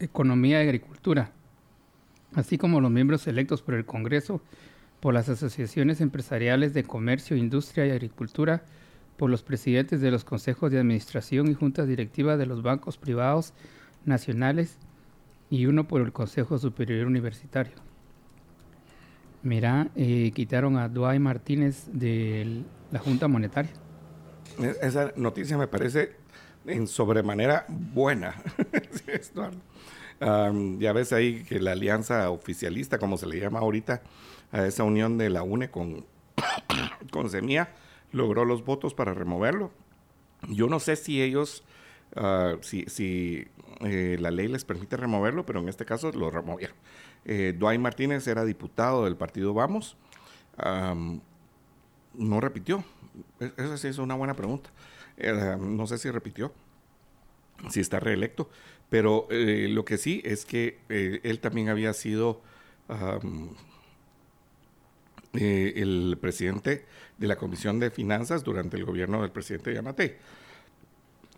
Economía y Agricultura, así como los miembros electos por el Congreso por las asociaciones empresariales de comercio, industria y agricultura, por los presidentes de los consejos de administración y juntas directivas de los bancos privados nacionales y uno por el Consejo Superior Universitario. Mira, eh, quitaron a Duay Martínez de la Junta Monetaria.
E-, esa noticia me parece en sobremanera buena. ya ves ahí que la alianza oficialista, como se le llama ahorita, a esa unión de la UNE con, con Semilla, logró los votos para removerlo. Yo no sé si ellos, ah, si, si eh, la ley les permite removerlo, pero en este caso lo removieron. Eh, Dwight Martínez era diputado del partido Vamos. no repitió. Esa sí es una buena pregunta. no sé si repitió, si está reelecto, pero eh, lo que sí es que eh, él también había sido eh, el presidente de la Comisión de Finanzas durante el gobierno del presidente Yamate.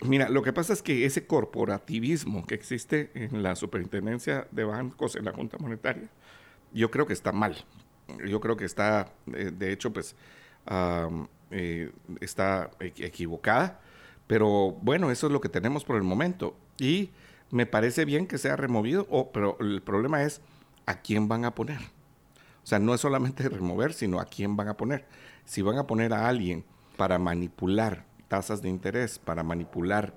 Mira, lo que pasa es que ese corporativismo que existe en la superintendencia de bancos, en la Junta Monetaria, yo creo que está mal. Yo creo que está, de hecho, pues, eh, está equivocada. Pero bueno, eso es lo que tenemos por el momento. Y me parece bien que sea removido, pero el problema es a quién van a poner. O sea, no es solamente remover, sino a quién van a poner. Si van a poner a alguien para manipular tasas de interés, para manipular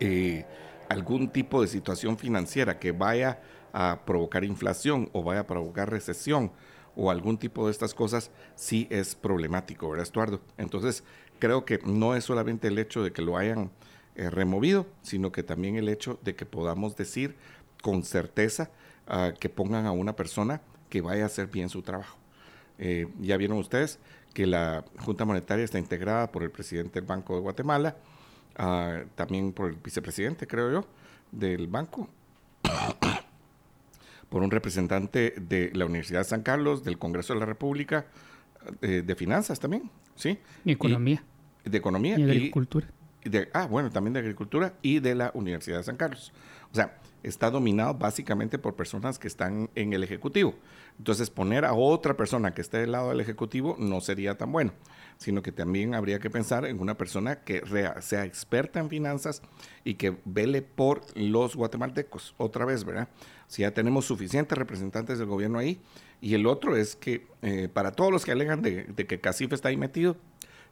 eh, algún tipo de situación financiera que vaya a provocar inflación o vaya a provocar recesión o algún tipo de estas cosas, sí es problemático, ¿verdad, Estuardo? Entonces, creo que no es solamente el hecho de que lo hayan eh, removido, sino que también el hecho de que podamos decir con certeza ah, que pongan a una persona que vaya a hacer bien su trabajo. Eh, ya vieron ustedes que la Junta Monetaria está integrada por el presidente del Banco de Guatemala, ah, también por el vicepresidente, creo yo, del banco, por un representante de la Universidad de San Carlos, del Congreso de la República, eh, de finanzas también, ¿sí?
Y economía.
de economía.
Y agricultura.
de, ah, bueno, también de Agricultura y de la Universidad de San Carlos. O sea, está dominado básicamente por personas que están en el Ejecutivo. Entonces, poner a otra persona que esté del lado del Ejecutivo no sería tan bueno, sino que también habría que pensar en una persona que sea experta en finanzas y que vele por los guatemaltecos, otra vez, ¿verdad? Si ya tenemos suficientes representantes del gobierno ahí, y el otro es que eh, para todos los que alegan de, que Casife está ahí metido,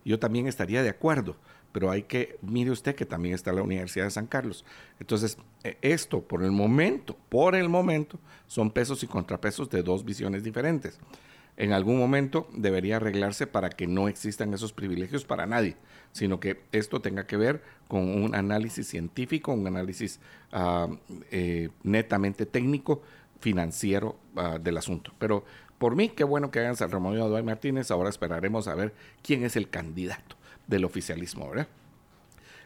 yo también estaría de acuerdo, pero hay que, mire usted que también está la Universidad de San Carlos. Entonces, e, esto por el momento, por el momento, son pesos y contrapesos de dos visiones diferentes. En algún momento debería arreglarse para que no existan esos privilegios para nadie, sino que esto tenga que ver con un análisis científico, un análisis ah, eh, netamente técnico, financiero ah, del asunto. Pero por mí, qué bueno que hagan San Ramón y Martínez. Ahora esperaremos a ver quién es el candidato del oficialismo, ¿verdad?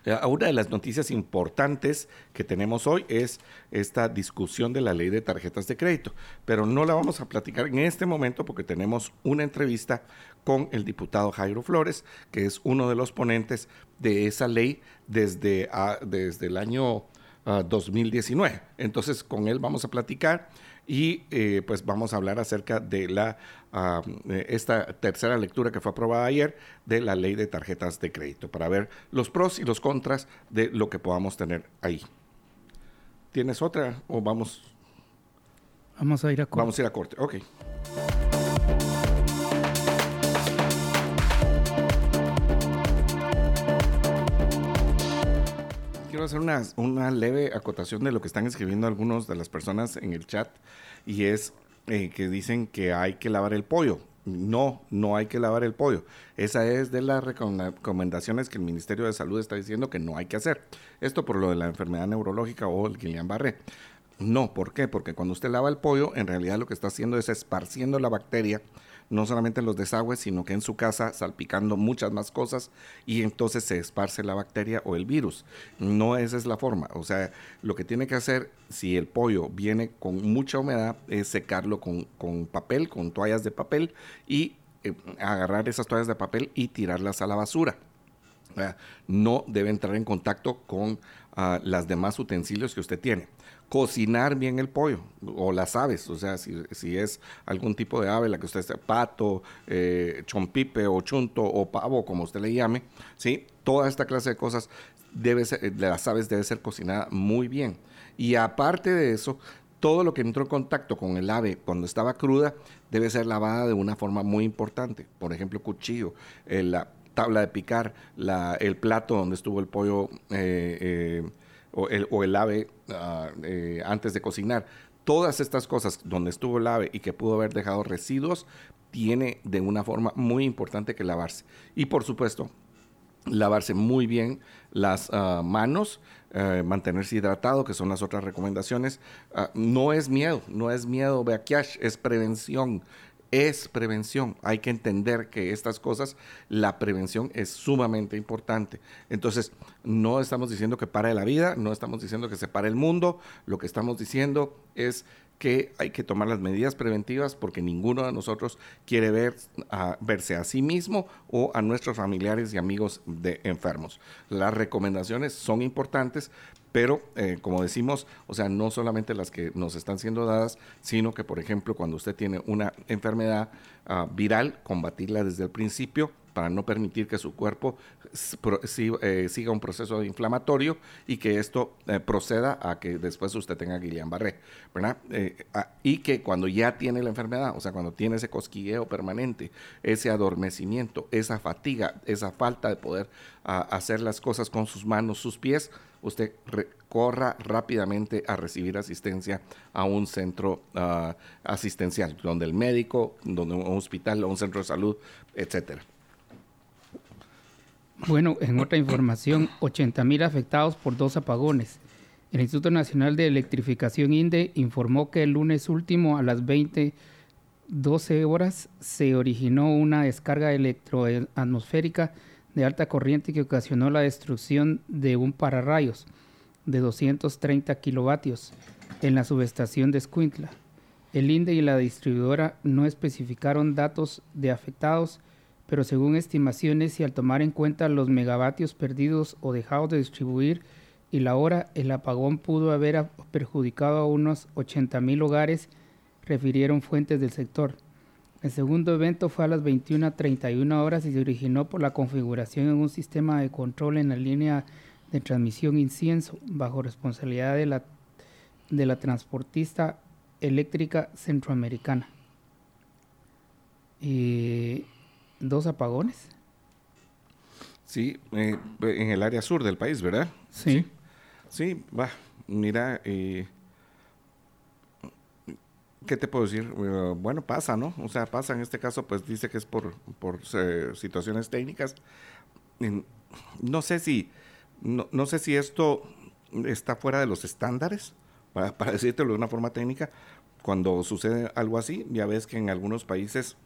Eh, una de las noticias importantes que tenemos hoy es esta discusión de la ley de tarjetas de crédito, pero no la vamos a platicar en este momento porque tenemos una entrevista con el diputado Jairo Flores, que es uno de los ponentes de esa ley desde, ah, desde el año 2019. Ah, Entonces, con él vamos a platicar y eh, pues vamos a hablar acerca de la ah, esta tercera lectura que fue aprobada ayer de la ley de tarjetas de crédito para ver los pros y los contras de lo que podamos tener ahí. ¿Tienes otra o vamos?
Vamos a ir a corte.
Vamos a ir a corte, ok. Hacer una, una, leve acotación de lo que están escribiendo algunos de las personas en el chat y es eh, que dicen que hay que lavar el pollo. No, no hay que lavar el pollo. Esa es de las recomendaciones que el Ministerio de Salud está diciendo que no hay que hacer. Esto por lo de la enfermedad neurológica o el Guillain-Barré. No, ¿por qué? Porque cuando usted lava el pollo, en realidad lo que está haciendo es esparciendo la bacteria no solamente en los desagües, sino que en su casa salpicando muchas más cosas y entonces se esparce la bacteria o el virus. No esa es la forma. O sea, lo que tiene que hacer si el pollo viene con mucha humedad es secarlo con, papel, con toallas de papel y eh, agarrar esas toallas de papel y tirarlas a la basura. no debe entrar en contacto con uh, las demás utensilios que usted tiene cocinar bien el pollo o las aves, o sea, si, es algún tipo de ave, la que usted sea pato, eh, chompipe o chunto o pavo, como usted le llame, ¿sí? Toda esta clase de cosas debe ser, de las aves debe ser cocinada muy bien. Y aparte de eso, todo lo que entró en contacto con el ave cuando estaba cruda debe ser lavada de una forma muy importante. Por ejemplo, cuchillo, eh, la tabla de picar, la, el plato donde estuvo el pollo. Eh, o el, o el ave ah, eh, antes de cocinar. Todas estas cosas donde estuvo el ave y que pudo haber dejado residuos, tiene de una forma muy importante que lavarse. Y por supuesto, lavarse muy bien las ah, manos, eh, mantenerse hidratado, que son las otras recomendaciones. Ah, no es miedo, no es miedo, Beakiash, es prevención es prevención. Hay que entender que estas cosas, la prevención es sumamente importante. Entonces, no estamos diciendo que pare la vida, no estamos diciendo que se pare el mundo, lo que estamos diciendo es que hay que tomar las medidas preventivas porque ninguno de nosotros quiere ver, verse a sí mismo o a nuestros familiares y amigos de enfermos. Las recomendaciones son importantes, pero eh, como decimos, o sea, no solamente las que nos están siendo dadas, sino que, por ejemplo, cuando usted tiene una enfermedad ah, viral, combatirla desde el principio para no permitir que su cuerpo eh, siga un proceso inflamatorio y que esto eh, proceda a que después usted tenga Guillain-Barré, ¿verdad? Ah, y que cuando ya tiene la enfermedad, o sea, cuando tiene ese cosquilleo permanente, ese adormecimiento, esa fatiga, esa falta de poder ah, hacer las cosas con sus manos, sus pies, usted corra rápidamente a recibir asistencia a un centro ah, asistencial, donde el médico, donde un hospital un centro de salud, etcétera.
Bueno, en otra información, 80 mil afectados por dos apagones. El Instituto Nacional de Electrificación INDE informó que el lunes último a las 20 12 horas se originó una descarga electroatmosférica de alta corriente que ocasionó la destrucción de un pararrayos de 230 kilovatios en la subestación de Escuintla. El INDE y la distribuidora no especificaron datos de afectados, pero según estimaciones y al tomar en cuenta los megavatios perdidos o dejados de distribuir y la hora, el apagón pudo haber perjudicado a unos 80.000 hogares, refirieron fuentes del sector. El segundo evento fue a las 21.31 horas y se originó por la configuración en un sistema de control en la línea de transmisión incienso bajo responsabilidad de la, de la transportista eléctrica centroamericana. Y dos apagones.
Sí, eh, en el área sur del país, ¿verdad?
Sí.
Sí, va, mira, eh, ¿qué te puedo decir? Eh, bueno, pasa, ¿no? O sea, pasa en este caso, pues dice que es por, por situaciones técnicas. No sé si, no, no, sé si esto está fuera de los estándares, para, para decírtelo de una forma técnica. Cuando sucede algo así, ya ves que en algunos países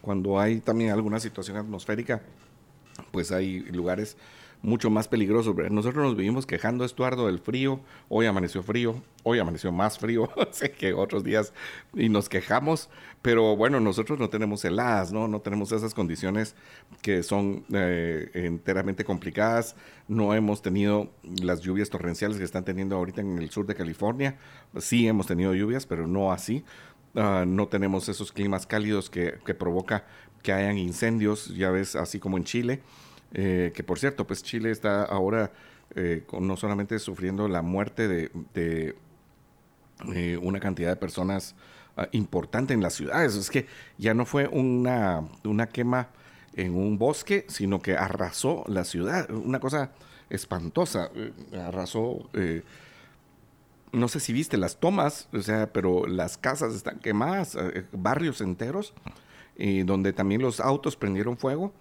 cuando hay también alguna situación atmosférica, pues hay lugares mucho más peligrosos. Nosotros nos vivimos quejando, Estuardo, del frío. Hoy amaneció frío, hoy amaneció más frío que otros días y nos quejamos. Pero bueno, nosotros no tenemos heladas, ¿no? No tenemos esas condiciones que son eh, enteramente complicadas. No hemos tenido las lluvias torrenciales que están teniendo ahorita en el sur de California. Sí hemos tenido lluvias, pero no así. Ah, no tenemos esos climas cálidos que, provoca que hayan incendios, ya ves, así como en Chile, eh, que por cierto, pues Chile está ahora eh, no solamente sufriendo la muerte de, eh, una cantidad de personas ah, importante en las ciudades, es que ya no fue una, una quema en un bosque, sino que arrasó la ciudad, una cosa espantosa, arrasó no sé si viste las tomas, o sea, pero las casas están quemadas, eh, barrios enteros, donde también los autos prendieron fuego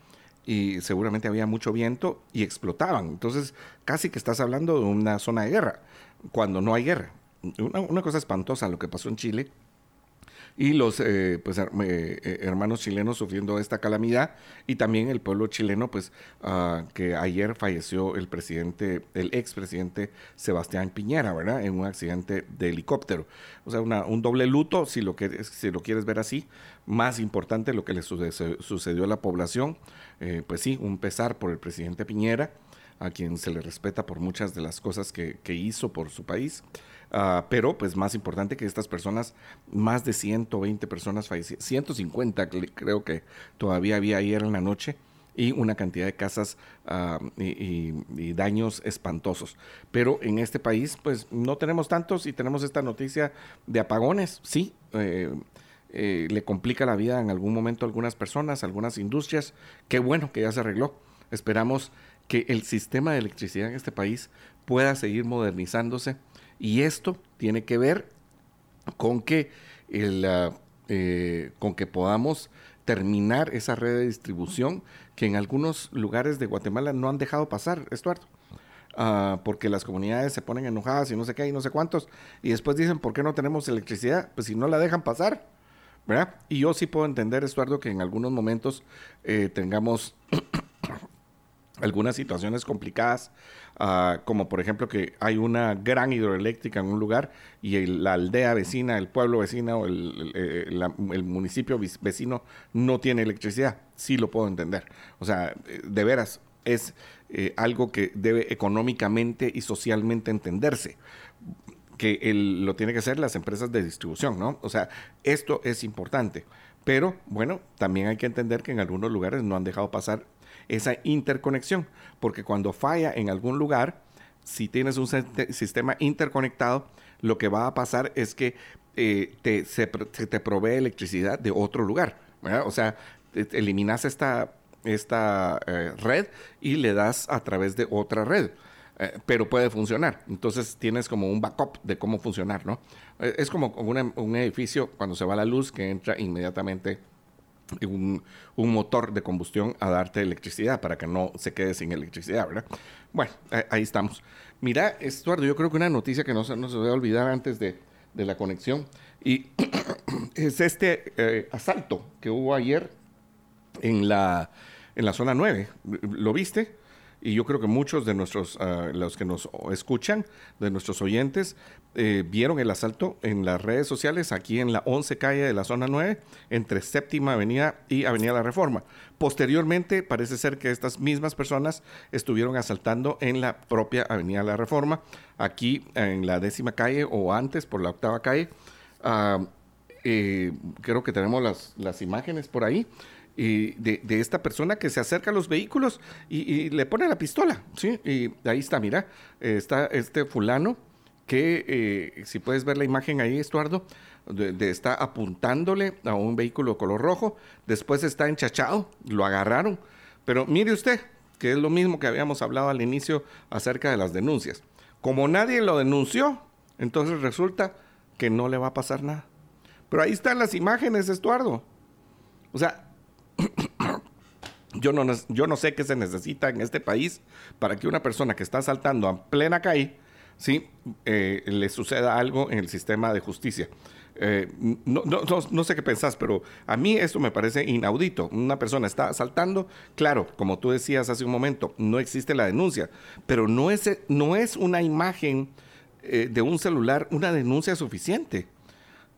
y seguramente había mucho viento y explotaban. Entonces, casi que estás hablando de una zona de guerra, cuando no hay guerra. una cosa espantosa lo que pasó en Chile y los eh, pues, eh, hermanos chilenos sufriendo esta calamidad y también el pueblo chileno pues ah, que ayer falleció el presidente el expresidente Sebastián Piñera verdad en un accidente de helicóptero. O sea un doble luto si lo que si lo quieres ver así más importante lo que le sucedió a la población eh, pues sí un pesar por el presidente Piñera a quien se le respeta por muchas de las cosas que, que hizo por su país Ah, pero pues más importante que estas personas, más de 120 personas fallecidas, 150 creo que todavía había ayer en la noche y una cantidad de casas ah, y, daños espantosos. Pero en este país, pues no tenemos tantos y tenemos esta noticia de apagones, sí. Eh, eh, le complica la vida en algún momento a algunas personas, algunas industrias. Qué bueno que ya se arregló. Esperamos que el sistema de electricidad en este país pueda seguir modernizándose y esto tiene que ver con que, ah, eh, con que podamos terminar esa red de distribución que en algunos lugares de Guatemala no han dejado pasar, Estuardo. Uh, porque las comunidades se ponen enojadas y no sé qué y no sé cuántos, y después dicen, ¿por qué no tenemos electricidad? Pues si no la dejan pasar, ¿verdad? Y yo sí puedo entender, Estuardo, que en algunos momentos eh, tengamos algunas situaciones complicadas Ah, como por ejemplo que hay una gran hidroeléctrica en un lugar y la aldea vecina, el pueblo vecino o el, el, municipio vecino no tiene electricidad. Sí lo puedo entender. O sea, eh, de veras, es eh, algo que debe económicamente y socialmente entenderse que lo tiene que hacer las empresas de distribución, ¿no? O sea, esto es importante. Pero bueno, también hay que entender que en algunos lugares no han dejado pasar esa interconexión, porque cuando falla en algún lugar, si tienes un sistema interconectado, lo que va a pasar es que eh, te, se, te provee electricidad de otro lugar. O sea, eliminas esta, esta eh, red y le das a través de otra red. Eh, pero puede funcionar. Entonces tienes como un backup de cómo funcionar, ¿no? es como un edificio cuando se va la luz que entra inmediatamente un, un, motor de combustión a darte electricidad para que no se quede sin electricidad, ¿verdad? Bueno, ahí estamos. Mira, Estuardo, yo creo que una noticia que no, se, no se debe olvidar antes de, de la conexión y es este eh, asalto que hubo ayer en la, en la zona 9. ¿Lo viste? y yo creo que muchos de nuestros, ah, los que nos escuchan, de nuestros oyentes, eh, vieron el asalto en las redes sociales aquí en la 11 calle de la zona 9, entre Séptima Avenida y Avenida La Reforma. Posteriormente, parece ser que estas mismas personas estuvieron asaltando en la propia Avenida La Reforma, aquí en la décima calle o antes por la octava calle. Ah, eh, creo que tenemos las, las imágenes por ahí de, esta persona que se acerca a los vehículos y, le pone la pistola, ¿sí? Y ahí está, mira, está este fulano que, eh, si puedes ver la imagen ahí, Estuardo, de, está apuntándole a un vehículo color rojo, después está enchachado, lo agarraron, pero mire usted, que es lo mismo que habíamos hablado al inicio acerca de las denuncias. Como nadie lo denunció, entonces resulta que no le va a pasar nada. Pero ahí están las imágenes, Estuardo. O sea, yo no, yo no sé qué se necesita en este país para que una persona que está saltando a plena calle, ¿sí? Eh, le suceda algo en el sistema de justicia. Eh, no, no, no, sé qué pensás, pero a mí esto me parece inaudito. Una persona está asaltando, claro, como tú decías hace un momento, no existe la denuncia, pero no es, no es una imagen eh, de un celular una denuncia suficiente.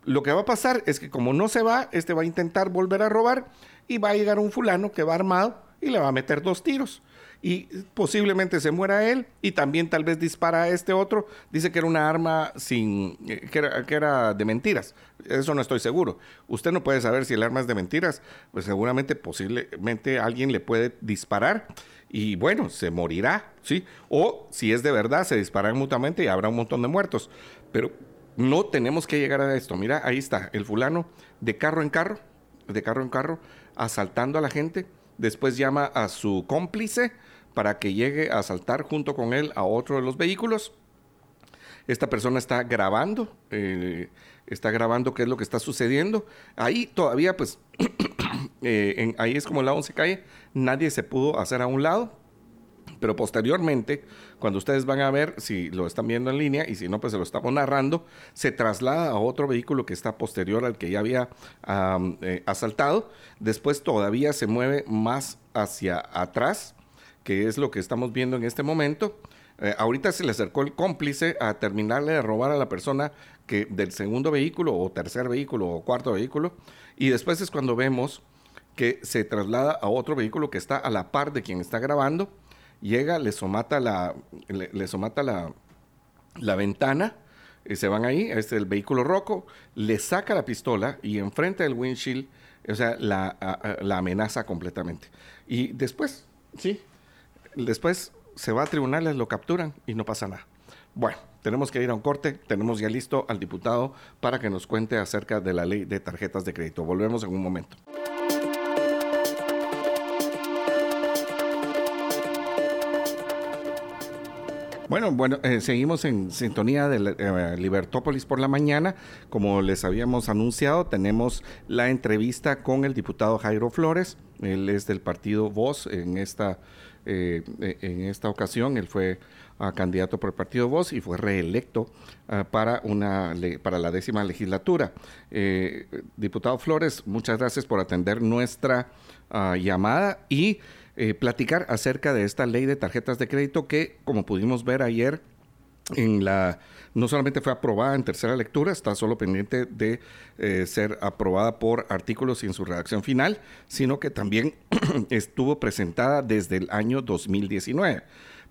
Lo que va a pasar es que como no se va, este va a intentar volver a robar y va a llegar un fulano que va armado y le va a meter dos tiros. Y posiblemente se muera él y también tal vez dispara a este otro. Dice que era una arma sin eh, que era, que era de mentiras. Eso no estoy seguro. Usted no puede saber si el arma es de mentiras. Pues seguramente, posiblemente alguien le puede disparar y bueno, se morirá, ¿sí? O si es de verdad, se disparan mutuamente y habrá un montón de muertos. Pero no tenemos que llegar a esto. Mira, ahí está, el fulano de carro en carro, de carro en carro, asaltando a la gente. Después llama a su cómplice para que llegue a asaltar junto con él a otro de los vehículos. Esta persona está grabando, eh, está grabando qué es lo que está sucediendo. Ahí todavía, pues, eh, ahí es como la 11 calle, nadie se pudo hacer a un lado. Pero posteriormente, cuando ustedes van a ver, si lo están viendo en línea y si no, pues se lo estamos narrando, se traslada a otro vehículo que está posterior al que ya había eh, asaltado. Después todavía se mueve más hacia atrás, que es lo que estamos viendo en este momento. Eh, ahorita se le acercó el cómplice a terminarle de robar a la persona que del segundo vehículo o tercer vehículo o cuarto vehículo. Y después es cuando vemos que se traslada a otro vehículo que está a la par de quien está grabando llega, le somata la, le, somata la, la ventana, y se van ahí, este es el vehículo rojo, le saca la pistola y enfrente del windshield, o sea, la, la amenaza completamente. Y después, sí, después se va a tribunales, lo capturan y no pasa nada. Bueno, tenemos que ir a un corte, tenemos ya listo al diputado para que nos cuente acerca de la ley de tarjetas de crédito. Volvemos en un momento. Bueno, bueno, eh, seguimos en sintonía de eh, Libertópolis por la mañana. Como les habíamos anunciado, tenemos la entrevista con el diputado Jairo Flores. Él es del partido Voz en esta, eh, en esta ocasión. Él fue ah, candidato por el partido Voz y fue reelecto ah, para, una, para la décima legislatura. diputado Flores, muchas gracias por atender nuestra ah, llamada y eh, platicar acerca de esta ley de tarjetas de crédito que, como pudimos ver ayer, en la no solamente fue aprobada en tercera lectura, está solo pendiente de eh, ser aprobada por artículos y en su redacción final, sino que también estuvo presentada desde el año 2019.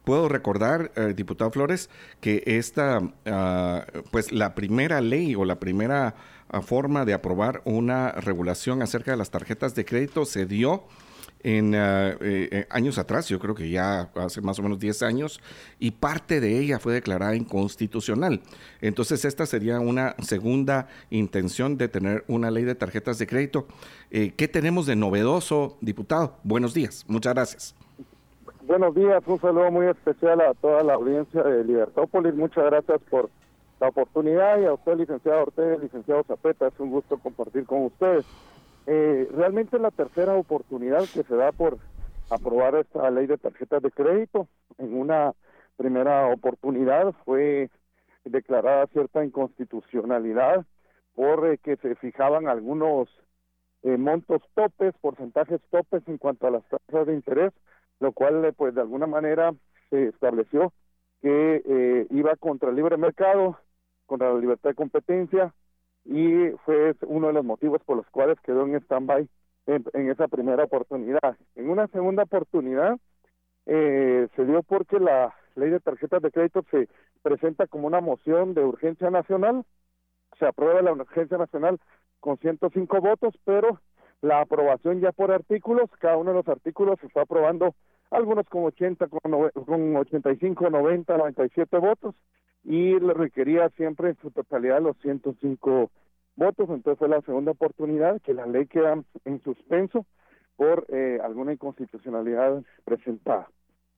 Puedo recordar, eh, diputado Flores, que esta, ah, pues la primera ley o la primera ah, forma de aprobar una regulación acerca de las tarjetas de crédito se dio en eh, eh, años atrás, yo creo que ya hace más o menos 10 años, y parte de ella fue declarada inconstitucional. Entonces, esta sería una segunda intención de tener una ley de tarjetas de crédito. Eh, ¿Qué tenemos de novedoso, diputado? Buenos días, muchas gracias.
Buenos días, un saludo muy especial a toda la audiencia de Libertópolis. Muchas gracias por la oportunidad y a usted, licenciado Ortega, licenciado Zapeta. Es un gusto compartir con ustedes. Eh, realmente la tercera oportunidad que se da por aprobar esta ley de tarjetas de crédito. En una primera oportunidad fue declarada cierta inconstitucionalidad por eh, que se fijaban algunos eh, montos topes, porcentajes topes en cuanto a las tasas de interés lo cual eh, pues de alguna manera se estableció que iba contra el libre mercado, contra la libertad de competencia y fue uno de los motivos por los cuales quedó en stand-by en, esa primera oportunidad. En una segunda oportunidad eh, se dio porque la ley de tarjetas de crédito se presenta como una moción de urgencia nacional, se aprueba la urgencia nacional con 105 votos, pero la aprobación ya por artículos, cada uno de los artículos se está aprobando algunos con 80, con, con 85, 90, 97 votos y le requería siempre en su totalidad los 105 votos, entonces fue la segunda oportunidad que la ley queda en suspenso por eh, alguna inconstitucionalidad presentada.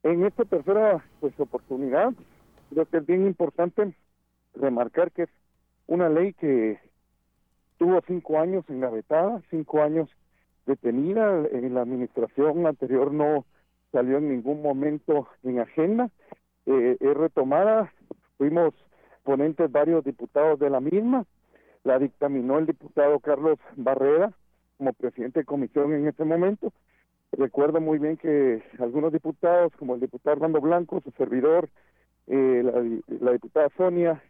En esta tercera pues oportunidad, creo que es bien importante remarcar que es una ley que tuvo cinco años engavetada, cinco años detenida, en la administración anterior no salió en ningún momento en agenda, eh, es retomada, fuimos ponentes varios diputados de la misma, la dictaminó el diputado Carlos Barrera como presidente de comisión en ese momento. Recuerdo muy bien que algunos diputados, como el diputado Armando Blanco, su servidor, eh, la, diputada Sonia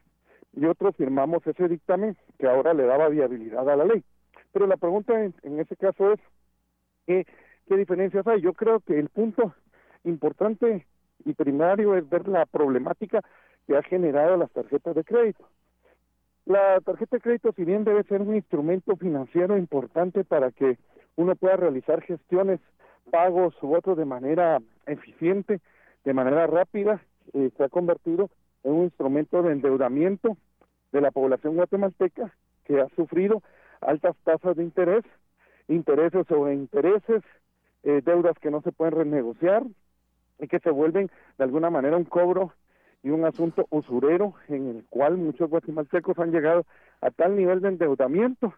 y otros firmamos ese dictamen que ahora le daba viabilidad a la ley. Pero la pregunta en, en ese caso es, ¿qué, ¿qué diferencias hay? Yo creo que el punto importante y primario es ver la problemática que ha generado las tarjetas de crédito. La tarjeta de crédito, si bien debe ser un instrumento financiero importante para que uno pueda realizar gestiones, pagos u otros de manera eficiente, de manera rápida, eh, se ha convertido en un instrumento de endeudamiento de la población guatemalteca que ha sufrido altas tasas de interés, intereses sobre intereses, eh, deudas que no se pueden renegociar y que se vuelven de alguna manera un cobro y un asunto usurero en el cual muchos guatemaltecos han llegado a tal nivel de endeudamiento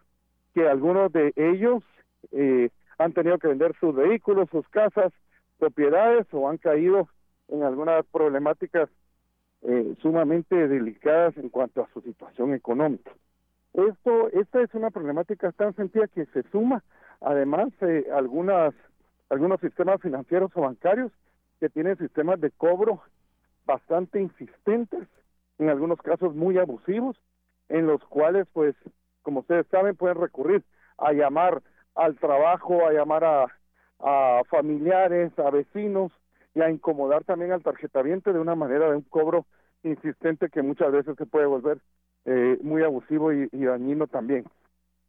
que algunos de ellos eh, han tenido que vender sus vehículos, sus casas, propiedades o han caído en algunas problemáticas eh, sumamente delicadas en cuanto a su situación económica. Esto, esta es una problemática tan sentida que se suma además eh, algunas algunos sistemas financieros o bancarios que tienen sistemas de cobro bastante insistentes, en algunos casos muy abusivos, en los cuales, pues, como ustedes saben, pueden recurrir a llamar al trabajo, a llamar a, a familiares, a vecinos y a incomodar también al tarjetaviente de una manera de un cobro insistente que muchas veces se puede volver eh, muy abusivo y, y, dañino también.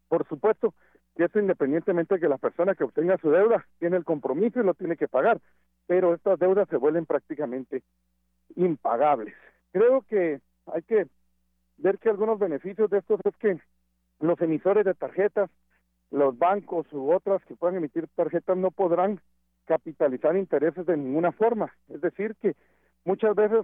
Por supuesto que eso independientemente de que la persona que obtenga su deuda tiene el compromiso y lo tiene que pagar, pero estas deudas se vuelven prácticamente impagables. Creo que hay que ver que algunos beneficios de estos es que los emisores de tarjetas, los bancos u otras que puedan emitir tarjetas no podrán capitalizar intereses de ninguna forma. Es decir, que muchas veces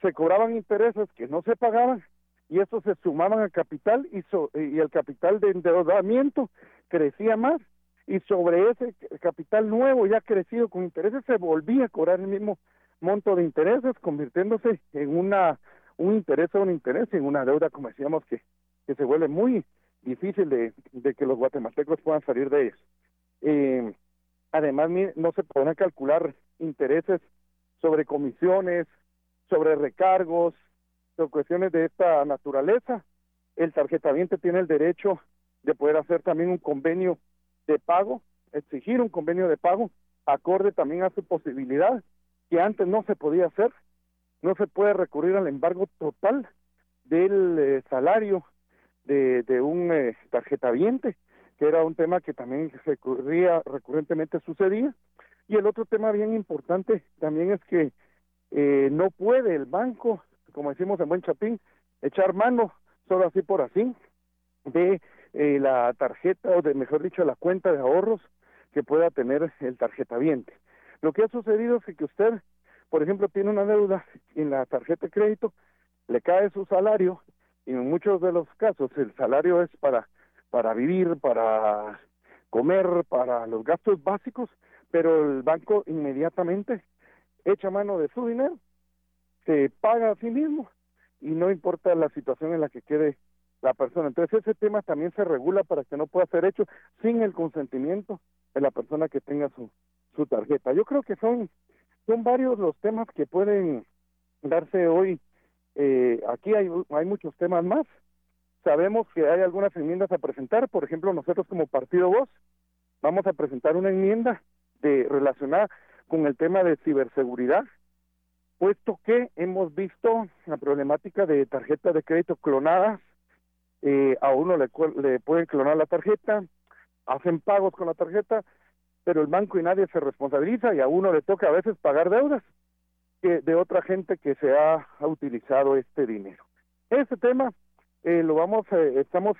se cobraban intereses que no se pagaban y eso se sumaban al capital y, y el capital de endeudamiento crecía más y sobre ese capital nuevo ya crecido con intereses se volvía a cobrar el mismo monto de intereses, convirtiéndose en una un interés o un interés en una deuda, como decíamos, que, que se vuelve muy difícil de, de que los guatemaltecos puedan salir de ellos. Eh, además, no se podrán calcular intereses sobre comisiones, sobre recargos, sobre cuestiones de esta naturaleza. El tarjetaviente tiene el derecho de poder hacer también un convenio de pago, exigir un convenio de pago acorde también a su posibilidad que antes no se podía hacer. No se puede recurrir al embargo total del eh, salario de, de un eh, tarjetaviente, que era un tema que también recurría, recurrentemente sucedía. Y el otro tema bien importante también es que eh, no puede el banco, como decimos en buen chapín, echar mano solo así por así de eh, la tarjeta o de mejor dicho la cuenta de ahorros que pueda tener el tarjetaviente. Lo que ha sucedido es que usted, por ejemplo, tiene una deuda en la tarjeta de crédito, le cae su salario y en muchos de los casos el salario es para para vivir, para comer, para los gastos básicos, pero el banco inmediatamente echa mano de su dinero, se paga a sí mismo y no importa la situación en la que quede la persona. Entonces ese tema también se regula para que no pueda ser hecho sin el consentimiento de la persona que tenga su, su tarjeta. Yo creo que son, son varios los temas que pueden darse hoy. Eh, aquí hay, hay muchos temas más. Sabemos que hay algunas enmiendas a presentar. Por ejemplo, nosotros como Partido Voz vamos a presentar una enmienda de relacionada con el tema de ciberseguridad, puesto que hemos visto la problemática de tarjetas de crédito clonadas. Eh, a uno le, le pueden clonar la tarjeta, hacen pagos con la tarjeta, pero el banco y nadie se responsabiliza y a uno le toca a veces pagar deudas que de otra gente que se ha, utilizado este dinero. Este tema eh, lo vamos, eh, estamos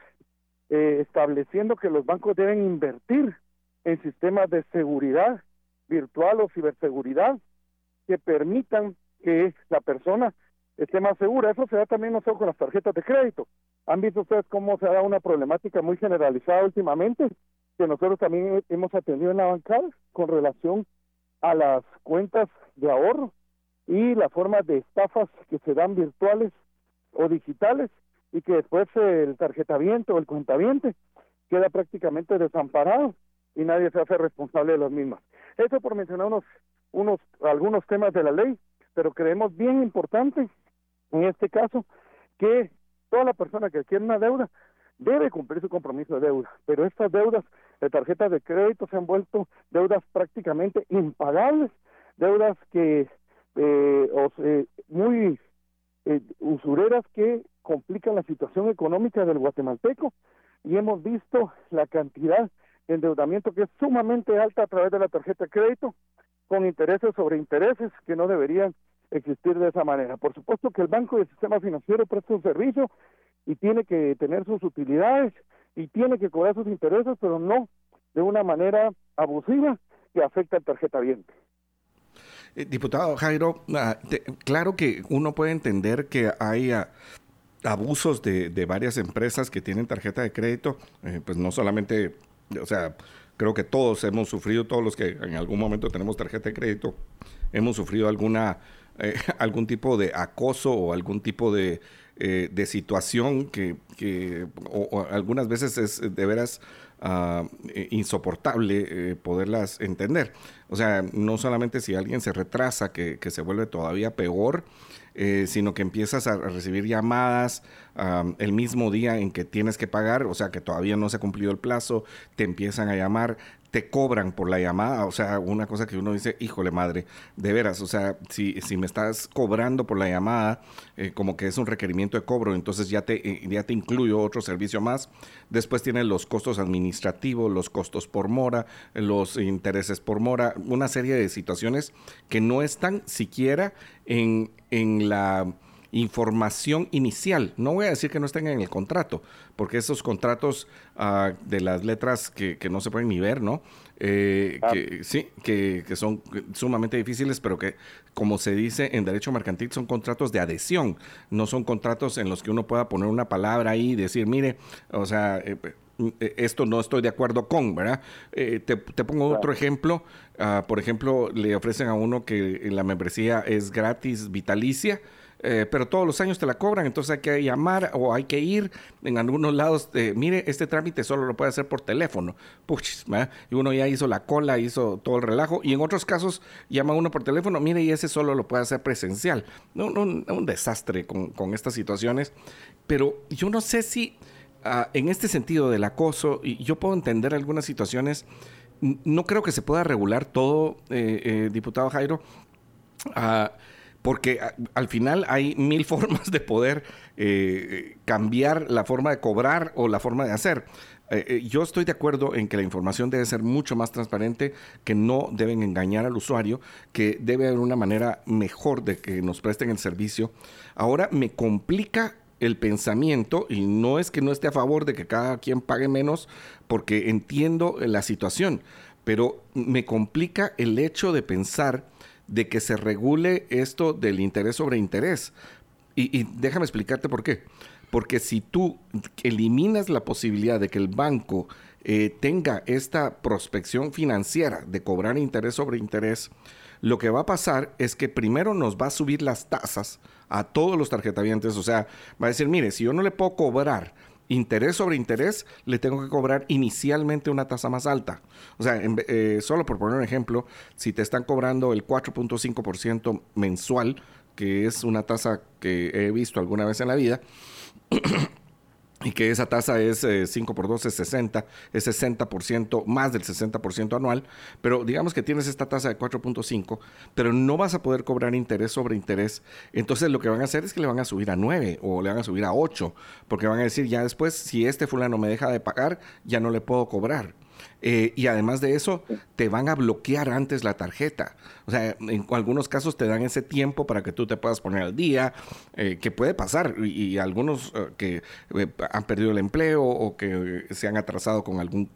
eh, estableciendo que los bancos deben invertir en sistemas de seguridad virtual o ciberseguridad que permitan que la persona esté más segura. Eso se da también no solo con las tarjetas de crédito. Han visto ustedes cómo se ha dado una problemática muy generalizada últimamente que nosotros también hemos atendido en la bancada con relación a las cuentas de ahorro y la forma de estafas que se dan virtuales o digitales y que después el tarjetaviento o el cuentaviente queda prácticamente desamparado y nadie se hace responsable de los mismos. Eso por mencionar unos, unos, algunos temas de la ley, pero creemos bien importante en este caso que toda la persona que quiere una deuda debe cumplir su compromiso de deuda, pero estas deudas de tarjetas de crédito se han vuelto deudas prácticamente impagables, deudas que eh, eh, muy eh, usureras que complican la situación económica del guatemalteco y hemos visto la cantidad de endeudamiento que es sumamente alta a través de la tarjeta de crédito con intereses sobre intereses que no deberían existir de esa manera. Por supuesto que el banco y el sistema financiero presta un servicio y tiene que tener sus utilidades y tiene que cobrar sus intereses, pero no de una manera abusiva que afecta al tarjeta viente.
Eh, diputado Jairo, ah, claro que uno puede entender que hay ah, abusos de, varias empresas que tienen tarjeta de crédito, eh, pues no solamente, o sea, creo que todos hemos sufrido, todos los que en algún momento tenemos tarjeta de crédito, hemos sufrido alguna, eh, algún tipo de acoso o algún tipo de eh, de situación que, que o, algunas veces es de veras eh, insoportable eh, poderlas entender. O sea, no solamente si alguien se retrasa, que, que se vuelve todavía peor, sino que empiezas a recibir llamadas el mismo día en que tienes que pagar, o sea, que todavía no se ha cumplido el plazo, te empiezan a llamar, te cobran por la llamada, o sea, una cosa que uno dice, híjole madre, de veras, o sea, si, si me estás cobrando por la llamada, eh, como que es un requerimiento de cobro, entonces ya te, eh, ya te incluyo otro servicio más. Después tienes los costos administrativos, los costos por mora, los intereses por mora, una serie de situaciones que no están siquiera en, en la información inicial. No voy a decir que no estén en el contrato, porque esos contratos ah, de las letras que, no se pueden ni ver, ¿no? Eh, que, sí, que, son sumamente difíciles, pero que, como se dice en derecho mercantil, son contratos de adhesión, no son contratos en los que uno pueda poner una palabra ahí y decir, mire, o sea... Eh, eh, esto no estoy de acuerdo con, ¿verdad? te, pongo otro ejemplo. Ah, por ejemplo, le ofrecen a uno que la membresía es gratis vitalicia eh, pero todos los años te la cobran, entonces hay que llamar o hay que ir en algunos lados. mire, este trámite solo lo puede hacer por teléfono. Puchis, y uno ya hizo la cola, hizo todo el relajo. Y en otros casos llama uno por teléfono, mire, y ese solo lo puede hacer presencial. un desastre con, estas situaciones. Pero yo no sé si ah, en este sentido del acoso, y yo puedo entender algunas situaciones. No creo que se pueda regular todo, eh, eh, diputado Jairo. Uh, porque al final hay mil formas de poder eh, cambiar la forma de cobrar o la forma de hacer. Eh, eh, yo estoy de acuerdo en que la información debe ser mucho más transparente, que no deben engañar al usuario, que debe haber una manera mejor de que nos presten el servicio. Ahora me complica el pensamiento y no es que no esté a favor de que cada quien pague menos porque entiendo la situación, pero me complica el hecho de pensar de que se regule esto del interés sobre interés. Y, déjame explicarte por qué. Porque si tú eliminas la posibilidad de que el banco eh, tenga esta prospección financiera de cobrar interés sobre interés, lo que va a pasar es que primero nos va a subir las tasas a todos los tarjetavientes. O sea, va a decir, mire, si yo no le puedo cobrar interés sobre interés, le tengo que cobrar inicialmente una tasa más alta. O sea, eh, solo por poner un ejemplo, si te están cobrando el 4.5% mensual, que es una tasa que he visto alguna vez en la vida, y que esa tasa es 5 eh, por 12, es 60, es 60%, más del 60% anual, pero digamos que tienes esta tasa de 4.5, pero no vas a poder cobrar interés sobre interés, entonces lo que van a hacer es que le van a subir a 9 o le van a subir a 8, porque van a decir ya después, si este fulano me deja de pagar, ya no le puedo cobrar. Eh, y además de eso, te van a bloquear antes la tarjeta. O sea, en algunos casos te dan ese tiempo para que tú te puedas poner al día, eh, que puede pasar. Y, algunos eh, que han perdido el empleo o que se han atrasado con algún,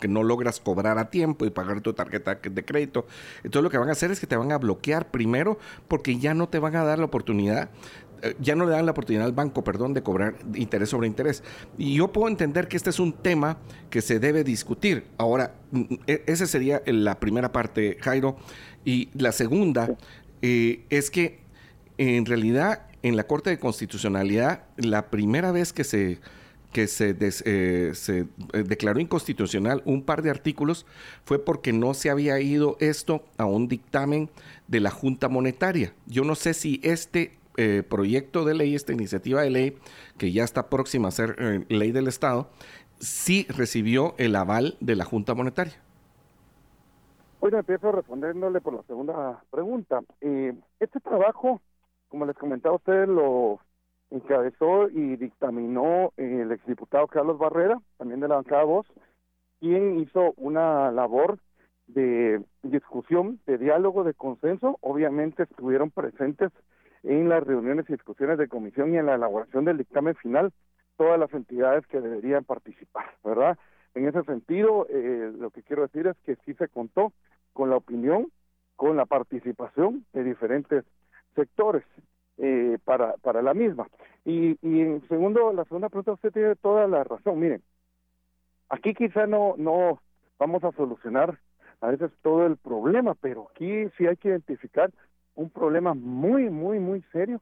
que no logras cobrar a tiempo y pagar tu tarjeta de crédito. Entonces lo que van a hacer es que te van a bloquear primero porque ya no te van a dar la oportunidad ya no le dan la oportunidad al banco, perdón, de cobrar interés sobre interés. Y yo puedo entender que este es un tema que se debe discutir. Ahora, mm, mm, e, esa sería la primera parte, Jairo. Y la segunda eh, es que en realidad en la Corte de Constitucionalidad, la primera vez que se que se, eh, se declaró inconstitucional un par de artículos fue porque no se había ido esto a un dictamen de la Junta Monetaria. Yo no sé si este eh, proyecto de ley, esta iniciativa de ley, que ya está próxima a ser eh, ley del Estado, sí recibió el aval de la Junta Monetaria.
Bueno, empiezo respondiéndole por la segunda pregunta. Eh, este trabajo, como les comentaba usted, lo encabezó y dictaminó el exdiputado Carlos Barrera, también de la bancada Voz, quien hizo una labor de discusión, de diálogo, de consenso. Obviamente estuvieron presentes en las reuniones y discusiones de comisión y en la elaboración del dictamen final todas las entidades que deberían participar, ¿verdad? En ese sentido, eh, lo que quiero decir es que sí se contó con la opinión, con la participación de diferentes sectores eh, para, para la misma. Y, y en segundo, la segunda pregunta, usted tiene toda la razón. Miren, aquí quizá no, no vamos a solucionar a veces todo el problema, pero aquí sí hay que identificar un problema muy, muy, muy serio,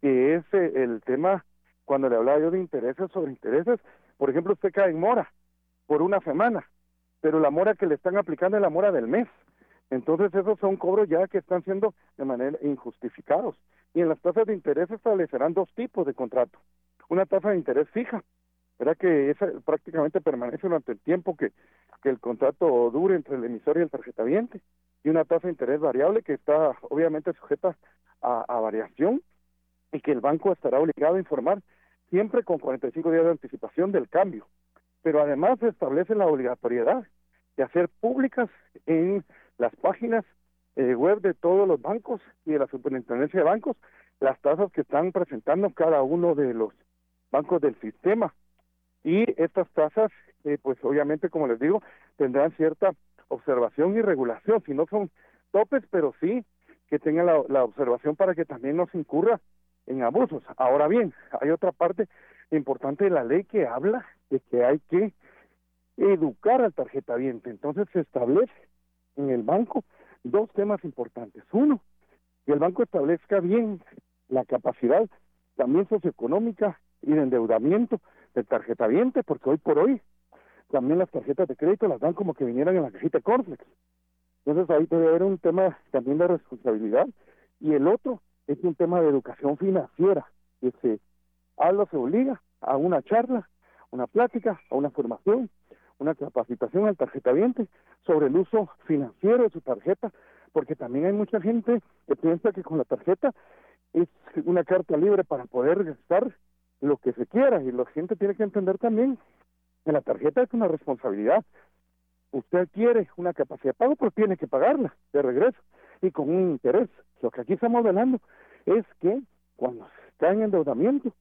que es eh, el tema, cuando le hablaba yo de intereses sobre intereses, por ejemplo, usted cae en mora por una semana, pero la mora que le están aplicando es la mora del mes. Entonces esos son cobros ya que están siendo de manera injustificados. Y en las tasas de interés establecerán dos tipos de contrato. Una tasa de interés fija, ¿verdad? Que esa prácticamente permanece durante el tiempo que, que el contrato dure entre el emisor y el tarjetaviente y una tasa de interés variable que está obviamente sujeta a, variación y que el banco estará obligado a informar siempre con 45 días de anticipación del cambio. Pero además se establece la obligatoriedad de hacer públicas en las páginas eh, web de todos los bancos y de la superintendencia de bancos las tasas que están presentando cada uno de los bancos del sistema. Y estas tasas, eh, pues obviamente, como les digo, tendrán cierta observación y regulación, si no son topes, pero sí que tenga la, observación para que también no se incurra en abusos. Ahora bien, hay otra parte importante de la ley que habla de que hay que educar al tarjetaviente. Entonces se establece en el banco dos temas importantes. Uno, que el banco establezca bien la capacidad también socioeconómica y de endeudamiento del tarjetaviente, porque hoy por hoy también las tarjetas de crédito las dan como que vinieran en la cajita Corflex. Entonces ahí debe haber un tema también de responsabilidad. Y el otro es un tema de educación financiera, que se se obliga a una charla, una plática, a una formación, una capacitación al tarjetaviente sobre el uso financiero de su tarjeta, porque también hay mucha gente que piensa que con la tarjeta es una carta libre para poder gastar lo que se quiera y la gente tiene que entender también en la tarjeta es una responsabilidad. Usted quiere una capacidad de pago, pero tiene que pagarla de regreso y con un interés. Lo que aquí estamos hablando es que cuando está en endeudamiento,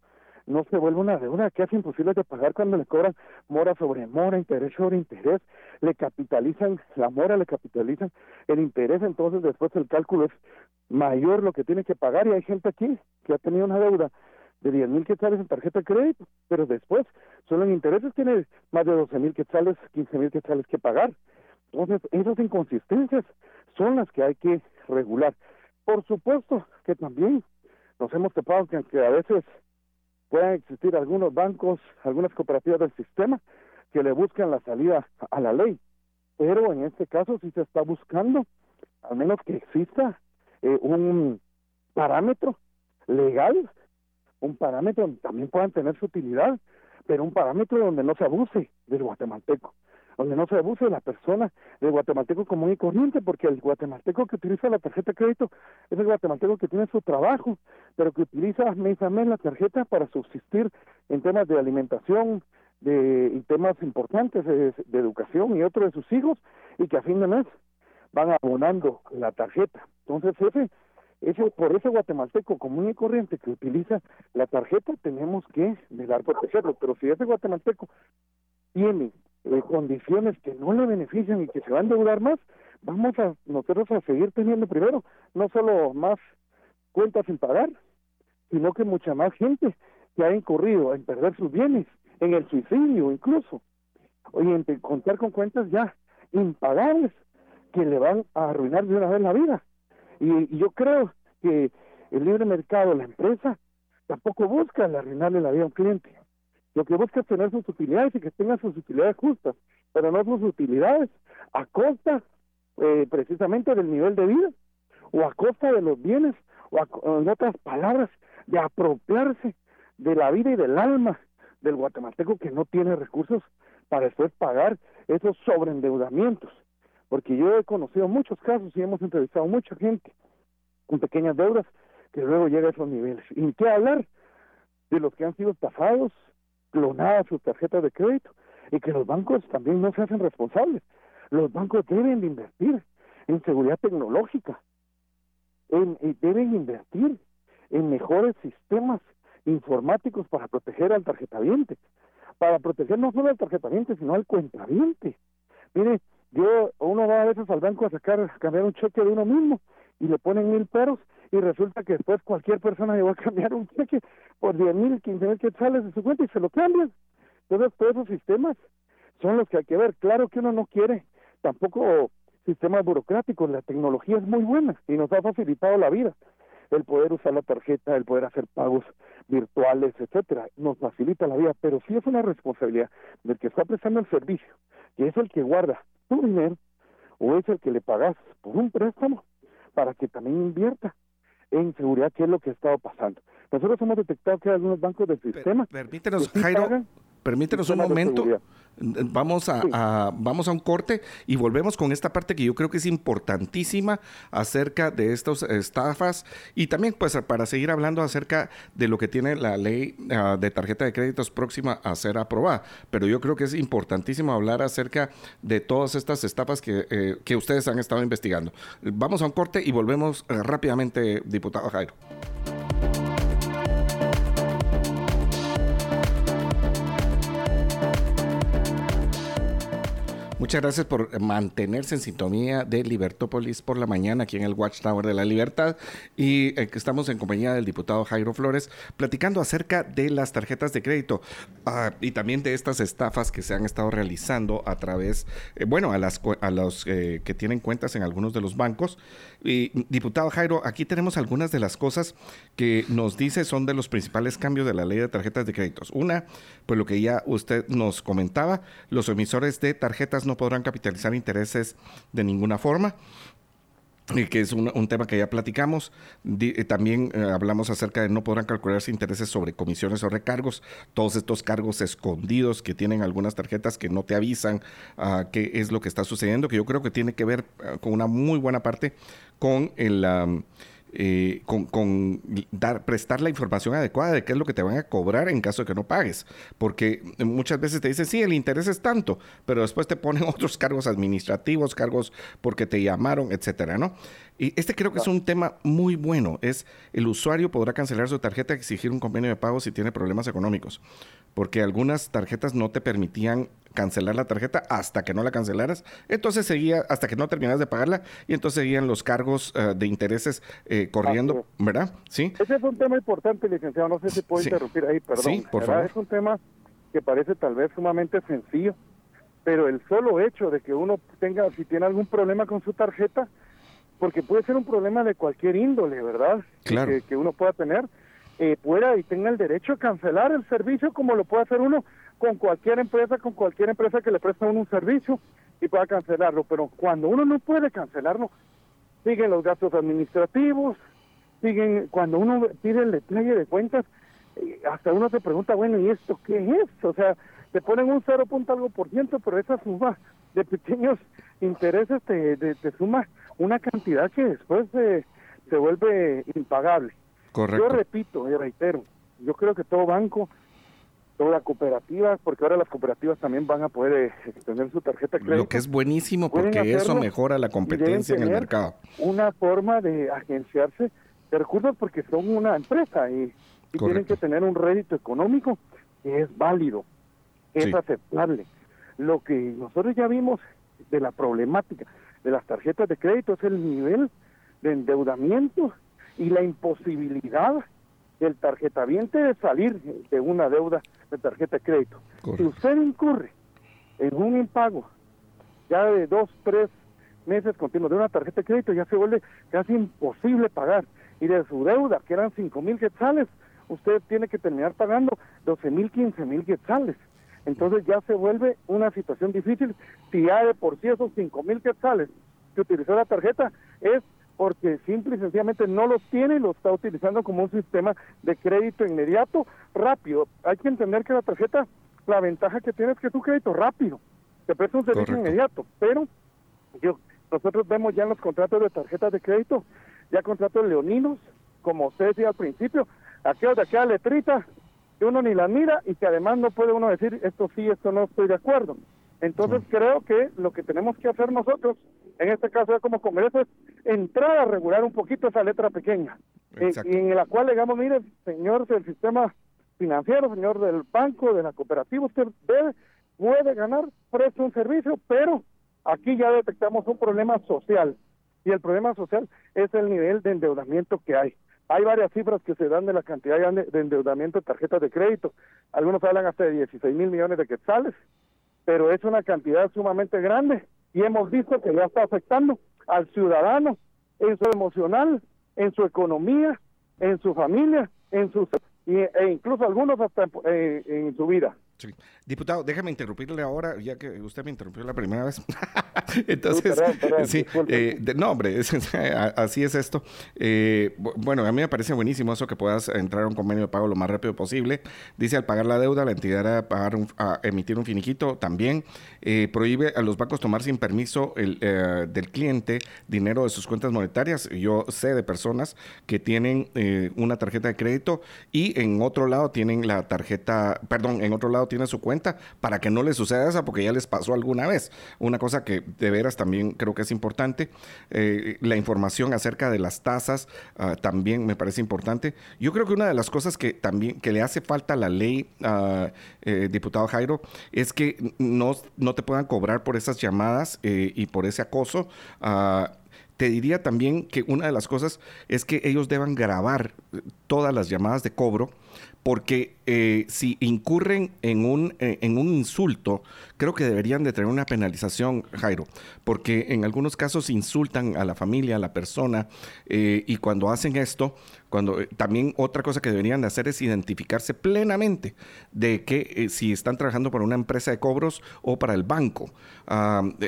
no se vuelve una deuda que hace imposible de pagar cuando le cobran mora sobre mora, interés sobre interés, le capitalizan la mora, le capitalizan el interés, entonces después el cálculo es mayor lo que tiene que pagar y hay gente aquí que ha tenido una deuda de 10 mil quetzales en tarjeta de crédito, pero después solo en intereses tiene más de 12 mil quetzales, 15 mil quetzales que pagar. Entonces, esas inconsistencias son las que hay que regular. Por supuesto que también nos hemos topado que, a veces puedan existir algunos bancos, algunas cooperativas del sistema que le buscan la salida a la ley. Pero en este caso sí se está buscando, al menos que exista eh, un parámetro legal, un parámetro donde también puedan tener su utilidad, pero un parámetro donde no se abuse del guatemalteco donde no se abuse de la persona del guatemalteco común y corriente, porque el guatemalteco que utiliza la tarjeta de crédito es el guatemalteco que tiene su trabajo, pero que utiliza mes a mes la tarjeta para subsistir en temas de alimentación, de y temas importantes de, educación y otros de sus hijos, y que a fin de mes van abonando la tarjeta. Entonces, ese, ese, por ese guatemalteco común y corriente que utiliza la tarjeta, tenemos que velar protegerlo. Pero si ese guatemalteco tiene eh, condiciones que no le benefician y que se van a endeudar más, vamos a nosotros a seguir teniendo primero no solo más cuentas sin pagar, sino que mucha más gente que ha incurrido en perder sus bienes, en el suicidio incluso, oye, en contar con cuentas ya impagables que le van a arruinar de una vez la vida. Y, yo creo que el libre mercado, la empresa, tampoco busca arruinarle la vida a un cliente. Lo que busca es tener sus utilidades y que tengan sus utilidades justas, pero no sus utilidades a costa eh, precisamente del nivel de vida o a costa de los bienes o en otras palabras de apropiarse de la vida y del alma del guatemalteco que no tiene recursos para después pagar esos sobreendeudamientos. Porque yo he conocido muchos casos y hemos entrevistado mucha gente con pequeñas deudas que luego llega a esos niveles. ¿Y qué hablar? De los que han sido estafados, clonadas sus tarjetas de crédito y que los bancos también no se hacen responsables. Los bancos deben de invertir en seguridad tecnológica, en, deben invertir en mejores sistemas informáticos para proteger al tarjetaviente, para proteger no solo al tarjetaviente, sino al cuentaviente. Mire, yo, uno va a veces al banco a sacar, cambiar un cheque de uno mismo y le ponen mil peros y resulta que después cualquier persona llegó a cambiar un cheque por diez mil, quince mil quetzales de su cuenta y se lo cambian. Entonces, todos esos sistemas son los que hay que ver. Claro que uno no quiere tampoco sistemas burocráticos, la tecnología es muy buena y nos ha facilitado la vida. El poder usar la tarjeta, el poder hacer pagos virtuales, etcétera, nos facilita la vida, pero sí es una responsabilidad del que está prestando el servicio, que es el que guarda tu dinero o es el que le pagas por un préstamo para que también invierta en seguridad, qué es lo que ha estado pasando. Nosotros hemos detectado que hay algunos bancos del sistema.
permítenos, Jairo, permítenos un momento. Vamos a, vamos a un corte y volvemos con esta parte que yo creo que es importantísima acerca de estas estafas y también pues para seguir hablando acerca de lo que tiene la ley ah, de tarjeta de créditos próxima a ser aprobada. Pero yo creo que es importantísimo hablar acerca de todas estas estafas que, eh, que ustedes han estado investigando. Vamos a un corte y volvemos eh, rápidamente, diputado Jairo. Muchas gracias por mantenerse en sintonía de Libertópolis por la mañana aquí en el Watchtower de la Libertad y eh, estamos en compañía del diputado Jairo Flores platicando acerca de las tarjetas de crédito ah, y también de estas estafas que se han estado realizando a través, eh, bueno, a, las, a los eh, que tienen cuentas en algunos de los bancos. Y diputado Jairo, aquí tenemos algunas de las cosas que nos dice son de los principales cambios de la ley de tarjetas de créditos. Una, pues lo que ya usted nos comentaba, los emisores de tarjetas no podrán capitalizar intereses de ninguna forma que es un, tema que ya platicamos. Eh, también eh, hablamos acerca de no podrán calcularse intereses sobre comisiones o recargos, todos estos cargos escondidos que tienen algunas tarjetas que no te avisan uh, qué es lo que está sucediendo, que yo creo que tiene que ver ah, con una muy buena parte con el... Eh, con, dar, prestar la información adecuada de qué es lo que te van a cobrar en caso de que no pagues. Porque muchas veces te dicen, sí, el interés es tanto, pero después te ponen otros cargos administrativos, cargos porque te llamaron, etcétera, ¿no? Y este creo que es un tema muy bueno. Es el usuario podrá cancelar su tarjeta y exigir un convenio de pago si tiene problemas económicos. Porque algunas tarjetas no te permitían cancelar la tarjeta hasta que no la cancelaras. Entonces seguía hasta que no terminas de pagarla y entonces seguían los cargos eh, de intereses eh, corriendo, ¿verdad? Sí.
Ese es un tema importante, licenciado. No sé si puedo interrumpir ahí, perdón. Sí, por favor. Es un tema que parece tal vez sumamente sencillo, pero el solo hecho de que uno tenga, si tiene algún problema con su tarjeta, porque puede ser un problema de cualquier índole, ¿verdad?
Claro.
Que, que uno pueda tener, eh, pueda y tenga el derecho a cancelar el servicio como lo puede hacer uno con cualquier empresa, con cualquier empresa que le preste uno un servicio y pueda cancelarlo. Pero cuando uno no puede cancelarlo, siguen los gastos administrativos, siguen, cuando uno pide el detalle de cuentas, eh, hasta uno se pregunta, bueno, ¿y esto qué es? O sea, te ponen un cero punto algo por ciento, pero esa suma de pequeños intereses te, te, suma una cantidad que después se, se vuelve impagable.
Correcto.
Yo repito y reitero, yo creo que todo banco, toda cooperativa, porque ahora las cooperativas también van a poder extender eh, su tarjeta de crédito.
Lo que es buenísimo porque eso mejora la competencia en el mercado.
Una forma de agenciarse de recursos porque son una empresa y, tienen que tener un rédito económico que es válido, que es aceptable. Lo que nosotros ya vimos de la problemática de las tarjetas de crédito es el nivel de endeudamiento y la imposibilidad del tarjetaviente de salir de una deuda de tarjeta de crédito. Si usted incurre en un impago ya de dos, tres meses continuos de una tarjeta de crédito, ya se vuelve casi imposible pagar. Y de su deuda, que eran cinco mil quetzales, usted tiene que terminar pagando 12 mil, 15 mil quetzales. Entonces ya se vuelve una situación difícil si ya de por sí esos cinco mil quetzales que utilizó la tarjeta es porque simple y sencillamente no los tiene y lo está utilizando como un sistema de crédito inmediato, rápido. Hay que entender que la tarjeta, la ventaja que tiene es que es un crédito rápido, te presta un servicio inmediato, pero yo, nosotros vemos ya en los contratos de tarjetas de crédito, ya contratos leoninos, como usted decía al principio, aquellos de aquella letrita que uno ni la mira y que además no puede uno decir esto sí, esto no estoy de acuerdo. Entonces creo que lo que tenemos que hacer nosotros, en este caso ya como Congreso, es entrar a regular un poquito esa letra pequeña, eh, y en la cual digamos, mire, señor del sistema financiero, señor del banco, de la cooperativa, usted debe, puede ganar, presta un servicio, pero aquí ya detectamos un problema social, y el problema social es el nivel de endeudamiento que hay. Hay varias cifras que se dan de la cantidad de endeudamiento de tarjetas de crédito. Algunos hablan hasta de 16 mil millones de quetzales pero es una cantidad sumamente grande y hemos visto que ya está afectando al ciudadano en su emocional, en su economía, en su familia, en sus e incluso algunos hasta en su vida.
Diputado, déjame interrumpirle ahora, ya que usted me interrumpió la primera vez. Entonces, sí, eh, no, hombre, así es esto. Eh, bueno, a mí me parece buenísimo eso que puedas entrar a un convenio de pago lo más rápido posible. Dice, al pagar la deuda, la entidad a, pagar a emitir un finiquito también. Eh, prohíbe a los bancos tomar sin permiso el, del cliente dinero de sus cuentas monetarias. Yo sé de personas que tienen una tarjeta de crédito y en otro lado tienen la tarjeta, perdón, en otro lado tiene su cuenta para que no les suceda eso porque ya les pasó alguna vez. Una cosa que de veras también creo que es importante, eh, la información acerca de las tasas ah, también me parece importante. Yo creo que una de las cosas que también que le hace falta a la ley, uh, diputado Jairo, es que no, no te puedan cobrar por esas llamadas eh, y por ese acoso. Ah, te diría también que una de las cosas es que ellos deban grabar todas las llamadas de cobro porque eh, si incurren en un, eh, en un insulto, creo que deberían de tener una penalización, Jairo, porque en algunos casos insultan a la familia, a la persona, eh, y cuando hacen esto, cuando también otra cosa que deberían de hacer es identificarse plenamente de que si están trabajando para una empresa de cobros o para el banco.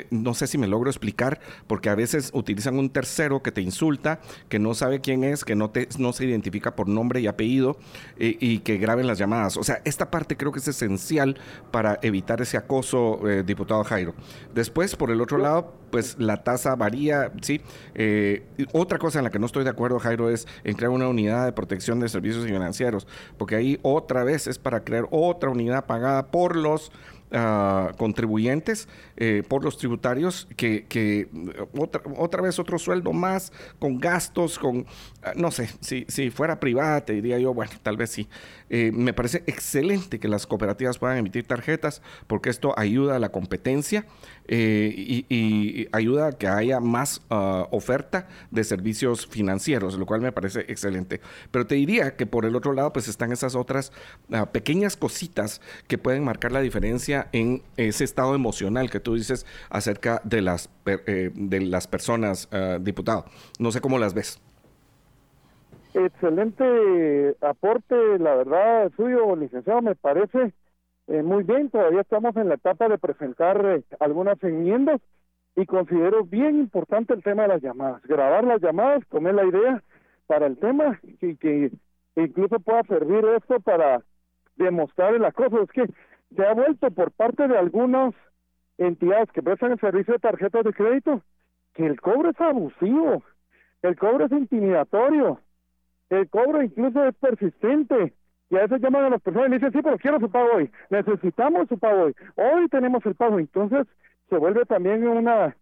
No sé si me logro explicar, porque a veces utilizan un tercero que te insulta, que no sabe quién es, que no, te, no se identifica por nombre y apellido, y que graben las llamadas. O sea, esta parte creo que es esencial para evitar ese acoso, eh, diputado Jairo. Después, por el otro lado, pues la tasa varía, ¿sí? Eh, otra cosa en la que no estoy de acuerdo, Jairo, es en crear una unidad de protección de servicios financieros, porque ahí otra vez es para crear otra unidad pagada por los ah, contribuyentes, eh, por los tributarios, que, que otra, otra, vez otro sueldo más, con gastos, con, ah, no sé, si, si fuera privada, te diría yo, bueno, tal vez sí. Eh, me parece excelente que las cooperativas puedan emitir tarjetas, porque esto ayuda a la competencia eh, y, ayuda a que haya más ah, oferta de servicios financieros, lo cual me parece excelente. Pero te diría que por el otro lado, pues están esas otras ah, pequeñas cositas que pueden marcar la diferencia en ese estado emocional que tú dices acerca de las, eh, de las personas, uh, diputado. No sé cómo las ves.
Excelente aporte, la verdad, suyo, licenciado, me parece eh, muy bien. Todavía estamos en la etapa de presentar eh, algunas enmiendas y considero bien importante el tema de las llamadas. Grabar las llamadas, tomé la idea para el tema y que incluso pueda servir esto para demostrar el acoso. Es que se ha vuelto por parte de algunas entidades que prestan el servicio de tarjetas de crédito que el cobro es abusivo, el cobro es intimidatorio, el cobro incluso es persistente. Y a veces llaman a las personas y dicen, sí, pero quiero su pago hoy, necesitamos su pago hoy, hoy tenemos el pago. Entonces se vuelve también una,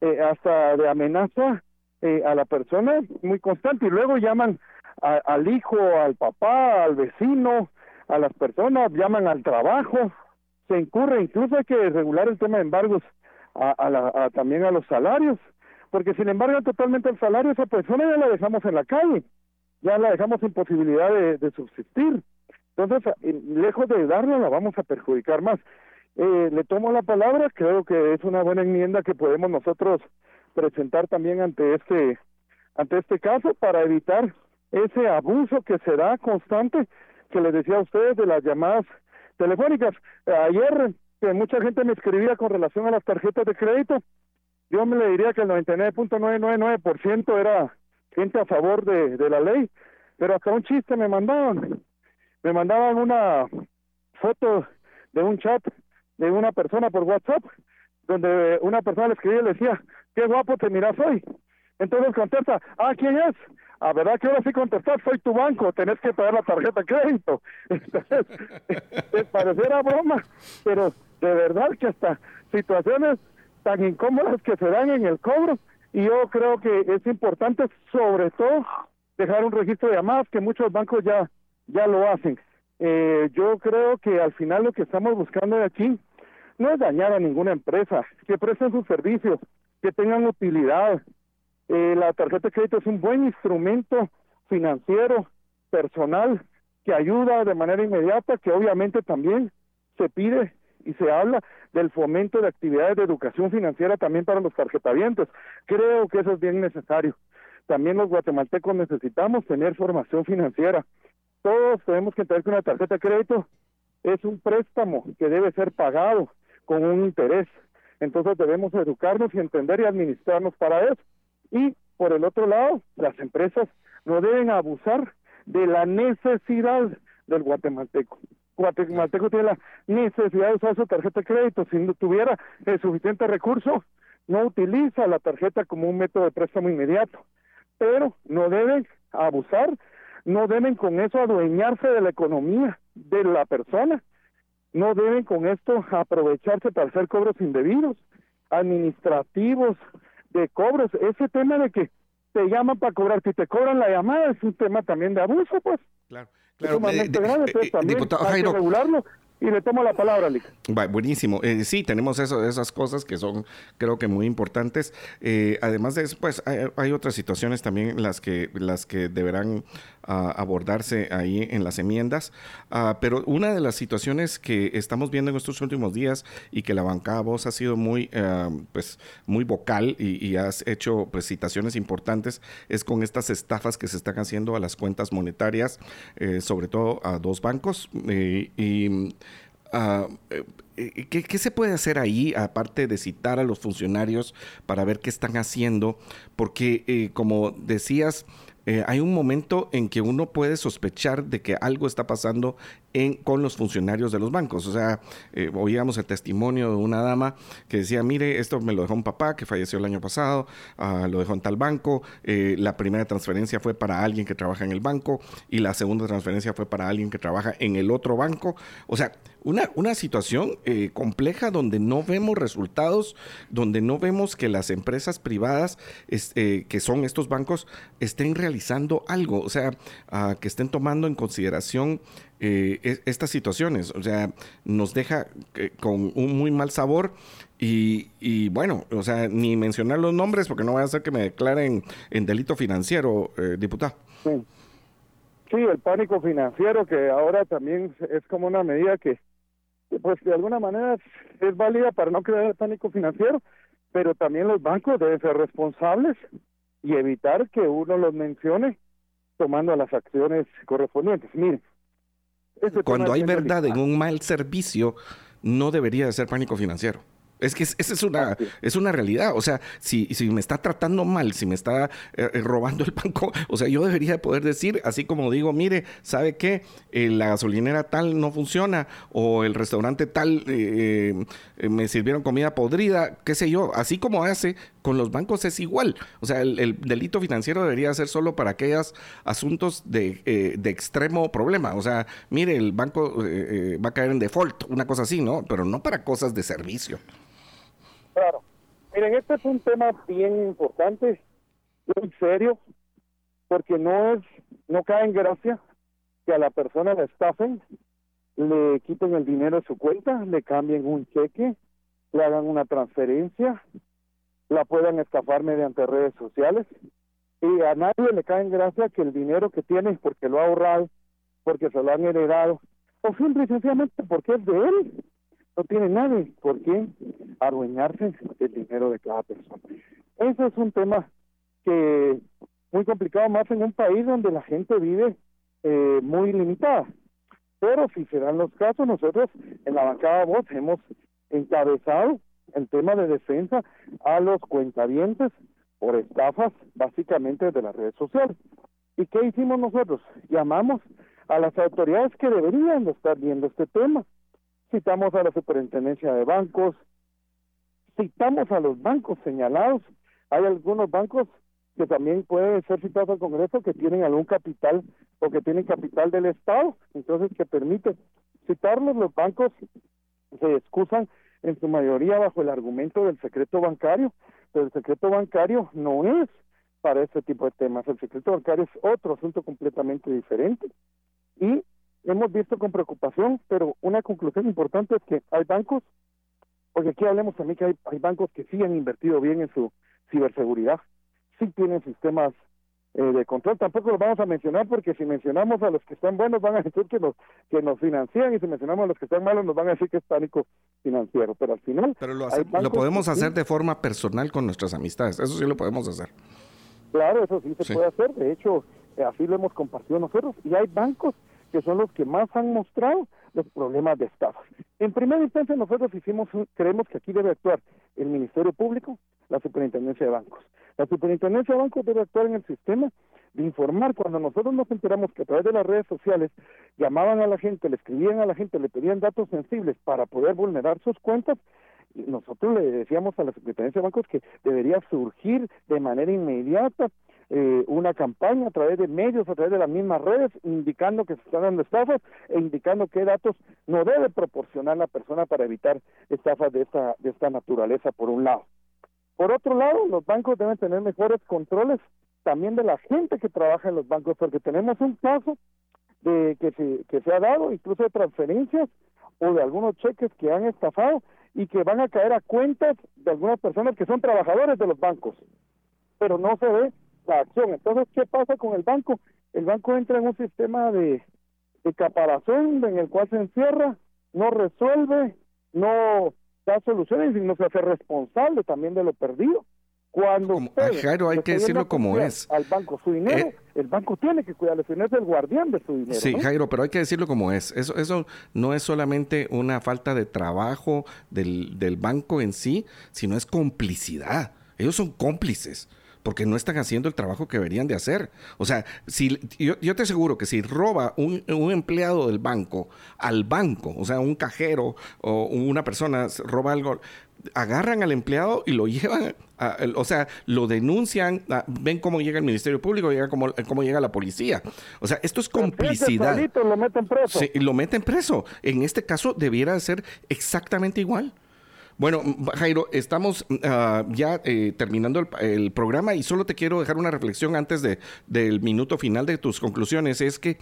eh, hasta de amenaza eh, a la persona muy constante. Y luego llaman al hijo, al papá, al vecino, a las personas, llaman al trabajo, se incurre, incluso hay que regular el tema de embargos a, a, también a los salarios, porque sin embargo totalmente el salario, esa persona ya la dejamos en la calle, ya la dejamos sin posibilidad de, subsistir. Entonces, eh, lejos de darla, la vamos a perjudicar más. Eh, le tomo la palabra, creo que es una buena enmienda que podemos nosotros presentar también ante este ante este caso para evitar ese abuso que se da constante que les decía a ustedes de las llamadas telefónicas. Ayer que mucha gente me escribía con relación a las tarjetas de crédito, yo me le diría que el 99.999% era gente a favor de, la ley, pero hasta un chiste me mandaban. Me mandaban una foto de un chat de una persona por WhatsApp, donde una persona le escribía y le decía, qué guapo te miras hoy. Entonces contesta, ah, ¿quién es? a ah, verdad que ahora sí contestar, soy tu banco, tenés que pagar la tarjeta de crédito. Entonces, pareciera broma, pero de verdad que hasta situaciones tan incómodas que se dan en el cobro, y yo creo que es importante sobre todo dejar un registro de llamadas que muchos bancos ya, ya lo hacen. Eh, yo creo que al final lo que estamos buscando de aquí no es dañar a ninguna empresa, que presten sus servicios, que tengan utilidad, eh, la tarjeta de crédito es un buen instrumento financiero, personal, que ayuda de manera inmediata, que obviamente también se pide y se habla del fomento de actividades de educación financiera también para los tarjetavientes. Creo que eso es bien necesario. También los guatemaltecos necesitamos tener formación financiera. Todos tenemos que entender que una tarjeta de crédito es un préstamo que debe ser pagado con un interés. Entonces debemos educarnos y entender y administrarnos para eso. Y por el otro lado, las empresas no deben abusar de la necesidad del guatemalteco. Guatemalteco tiene la necesidad de usar su tarjeta de crédito. Si no tuviera el suficiente recurso, no utiliza la tarjeta como un método de préstamo inmediato. Pero no deben abusar, no deben con eso adueñarse de la economía de la persona, no deben con esto aprovecharse para hacer cobros indebidos, administrativos, de cobros. Ese tema de que te llaman para cobrar, que te cobran la llamada, es un tema también de abuso, pues.
Claro. Claro, eh, eh, diputado Jairo,
regularlo y le tomo la palabra, Lick.
buenísimo. Eh, sí, tenemos esas cosas que son, creo que muy importantes. Eh, además de eso, pues hay, otras situaciones también las que, las que deberán ah, abordarse ahí en las enmiendas. Ah, pero una de las situaciones que estamos viendo en estos últimos días y que la bancada vos ha sido muy, ah, pues, muy vocal y, has hecho pues, citaciones importantes es con estas estafas que se están haciendo a las cuentas monetarias, sobre todo a dos bancos. y Ah, eh, ¿qué, se puede hacer ahí, aparte de citar a los funcionarios para ver qué están haciendo? Porque, eh, como decías, eh, hay un momento en que uno puede sospechar de que algo está pasando con los funcionarios de los bancos. O sea, oíamos el testimonio de una dama que decía, mire, esto me lo dejó un papá que falleció el año pasado, ah, lo dejó en tal banco, la primera transferencia fue para alguien que trabaja en el banco y la segunda transferencia fue para alguien que trabaja en el otro banco. O sea, una, una situación eh, compleja donde no vemos resultados, donde no vemos que las empresas privadas, eh, que son estos bancos, estén realizando algo, o sea, que estén tomando en consideración eh, estas situaciones. O sea, nos deja con un muy mal sabor. Y, bueno, o sea, ni mencionar los nombres porque no voy a hacer que me declaren en delito financiero, diputado.
Sí. sí, el pánico financiero que ahora también es como una medida que pues de alguna manera es, válida para no crear pánico financiero, pero también los bancos deben ser responsables y evitar que uno los mencione tomando las acciones correspondientes. Miren,
este cuando hay verdad en un mal servicio, no debería de ser pánico financiero. Es que esa es una, es una realidad. O sea, si, si me está tratando mal, si me está eh, eh, robando el banco, o sea, yo debería poder decir, así como digo, mire, ¿sabe qué? Eh, la gasolinera tal no funciona o el restaurante tal me sirvieron comida podrida, qué sé yo. Así como hace con los bancos es igual. O sea, el, delito financiero debería ser solo para aquellos asuntos de, de extremo problema. O sea, mire, el banco va a caer en default, una cosa así, ¿no? Pero no para cosas de servicio.
Claro. Miren, este es un tema bien importante, muy serio, porque no es, no cae en gracia que a la persona le estafen, le quiten el dinero de su cuenta, le cambien un cheque, le hagan una transferencia, la puedan estafar mediante redes sociales y a nadie le cae en gracia que el dinero que tiene porque lo ha ahorrado, porque se lo han heredado, o simple y sencillamente porque es de él, no tiene nadie por qué adueñarse del dinero de cada persona. Eso es un tema que muy complicado más en un país donde la gente vive eh, muy limitada. Pero si se dan los casos, nosotros en la bancada Voz hemos encabezado el tema de defensa a los cuentavientes por estafas básicamente de las redes sociales. ¿Y qué hicimos nosotros? Llamamos a las autoridades que deberían estar viendo este tema citamos a la superintendencia de bancos, citamos a los bancos señalados, hay algunos bancos que también pueden ser citados al Congreso que tienen algún capital o que tienen capital del Estado, entonces que permite citarlos, los bancos se excusan en su mayoría bajo el argumento del secreto bancario, pero el secreto bancario no es para este tipo de temas, el secreto bancario es otro asunto completamente diferente. Y hemos visto con preocupación, pero una conclusión importante es que hay bancos, porque aquí hablemos también que hay, hay bancos que sí han invertido bien en su ciberseguridad, sí tienen sistemas eh, de control. Tampoco los vamos a mencionar porque si mencionamos a los que están buenos van a decir que nos, que nos financian y si mencionamos a los que están malos nos van a decir que es pánico financiero. Pero al final...
Pero lo, lo podemos hacer de forma personal con nuestras amistades. Eso sí lo podemos hacer.
Claro, eso sí se puede hacer. De hecho, eh, así lo hemos compartido nosotros. Y hay bancos que son los que más han mostrado los problemas de estafa. En primera instancia, nosotros hicimos, creemos que aquí debe actuar el Ministerio Público, la Superintendencia de Bancos. La Superintendencia de Bancos debe actuar en el sistema de informar. Cuando nosotros nos enteramos que a través de las redes sociales llamaban a la gente, le escribían a la gente, le pedían datos sensibles para poder vulnerar sus cuentas, nosotros le decíamos a la Superintendencia de Bancos que debería surgir de manera inmediata eh, una campaña a través de medios, a través de las mismas redes, indicando que se están dando estafas e indicando qué datos no debe proporcionar la persona para evitar estafas de esta, de esta naturaleza, por un lado. Por otro lado, los bancos deben tener mejores controles también de la gente que trabaja en los bancos, porque tenemos un caso de que se, que se ha dado, incluso de transferencias o de algunos cheques que han estafado y que van a caer a cuentas de algunas personas que son trabajadores de los bancos, pero no se ve la acción. Entonces, ¿qué pasa con el banco? El banco entra en un sistema de, de caparazón en el cual se encierra, no resuelve, no da soluciones y no se hace responsable también de lo perdido. Cuando
ah, Jairo, hay que decirlo como es.
Al banco su dinero, eh, el banco tiene que cuidarle, su dinero es el guardián de su dinero.
Sí, Jairo, pero hay que decirlo como es. Eso, eso no es solamente una falta de trabajo del, del banco en sí, sino es complicidad. Ellos son cómplices porque no están haciendo el trabajo que deberían de hacer. O sea, si yo, te aseguro que si roba un, empleado del banco al banco, o sea, un cajero o una persona roba algo, agarran al empleado y lo llevan, o sea, lo denuncian, ven cómo llega el Ministerio Público, llega cómo, cómo llega la policía. O sea, esto es complicidad.
lo meten preso.
Sí, lo meten preso. En este caso debiera ser exactamente igual. Bueno, Jairo, estamos ah, ya eh, terminando el, programa y solo te quiero dejar una reflexión antes de, del minuto final de tus conclusiones. Es que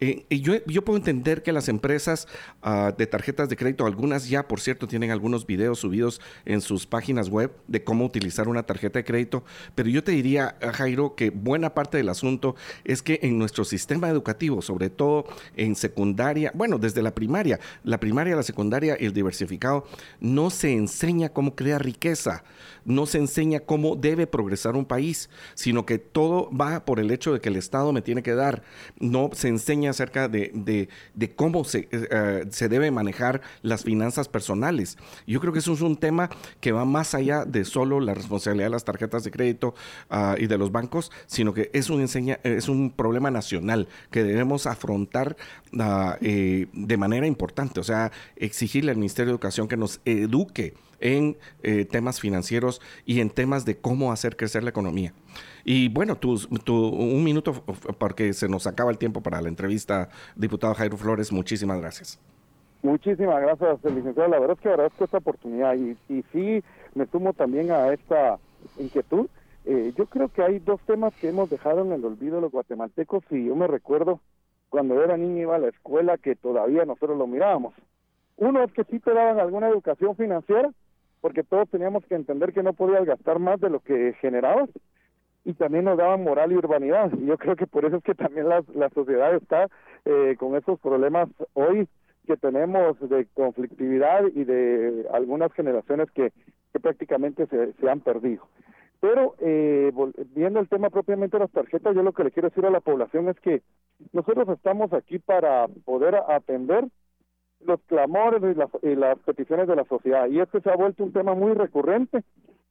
eh, yo, puedo entender que las empresas ah, de tarjetas de crédito, algunas ya, por cierto, tienen algunos videos subidos en sus páginas web de cómo utilizar una tarjeta de crédito, pero yo te diría, Jairo, que buena parte del asunto es que en nuestro sistema educativo, sobre todo en secundaria, bueno, desde la primaria, la primaria, la secundaria el diversificado, no se enseña cómo crear riqueza. No se enseña cómo debe progresar un país, sino que todo va por el hecho de que el Estado me tiene que dar. No se enseña acerca de, cómo se, eh, se debe manejar las finanzas personales. Yo creo que eso es un tema que va más allá de solo la responsabilidad de las tarjetas de crédito ah, y de los bancos, sino que es un, enseña, es un problema nacional que debemos afrontar ah, eh, de manera importante. O sea, exigirle al Ministerio de Educación que nos eduque en eh, temas financieros y en temas de cómo hacer crecer la economía. Y bueno, tu, un minuto porque se nos acaba el tiempo para la entrevista, diputado Jairo Flores, muchísimas gracias.
Muchísimas gracias, licenciado. La verdad es que agradezco esta oportunidad y, y sí me sumo también a esta inquietud. Eh, yo creo que hay dos temas que hemos dejado en el olvido los guatemaltecos y yo me recuerdo cuando era niño iba a la escuela que todavía nosotros lo mirábamos. Uno es que sí te daban alguna educación financiera, porque todos teníamos que entender que no podías gastar más de lo que generabas, y también nos daban moral y urbanidad. Y yo creo que por eso es que también la, la sociedad está eh, con esos problemas hoy que tenemos de conflictividad y de algunas generaciones que, que prácticamente se, se han perdido. Pero eh, viendo el tema propiamente de las tarjetas, yo lo que le quiero decir a la población es que nosotros estamos aquí para poder atender los clamores y, las peticiones de la sociedad. Y este se ha vuelto un tema muy recurrente,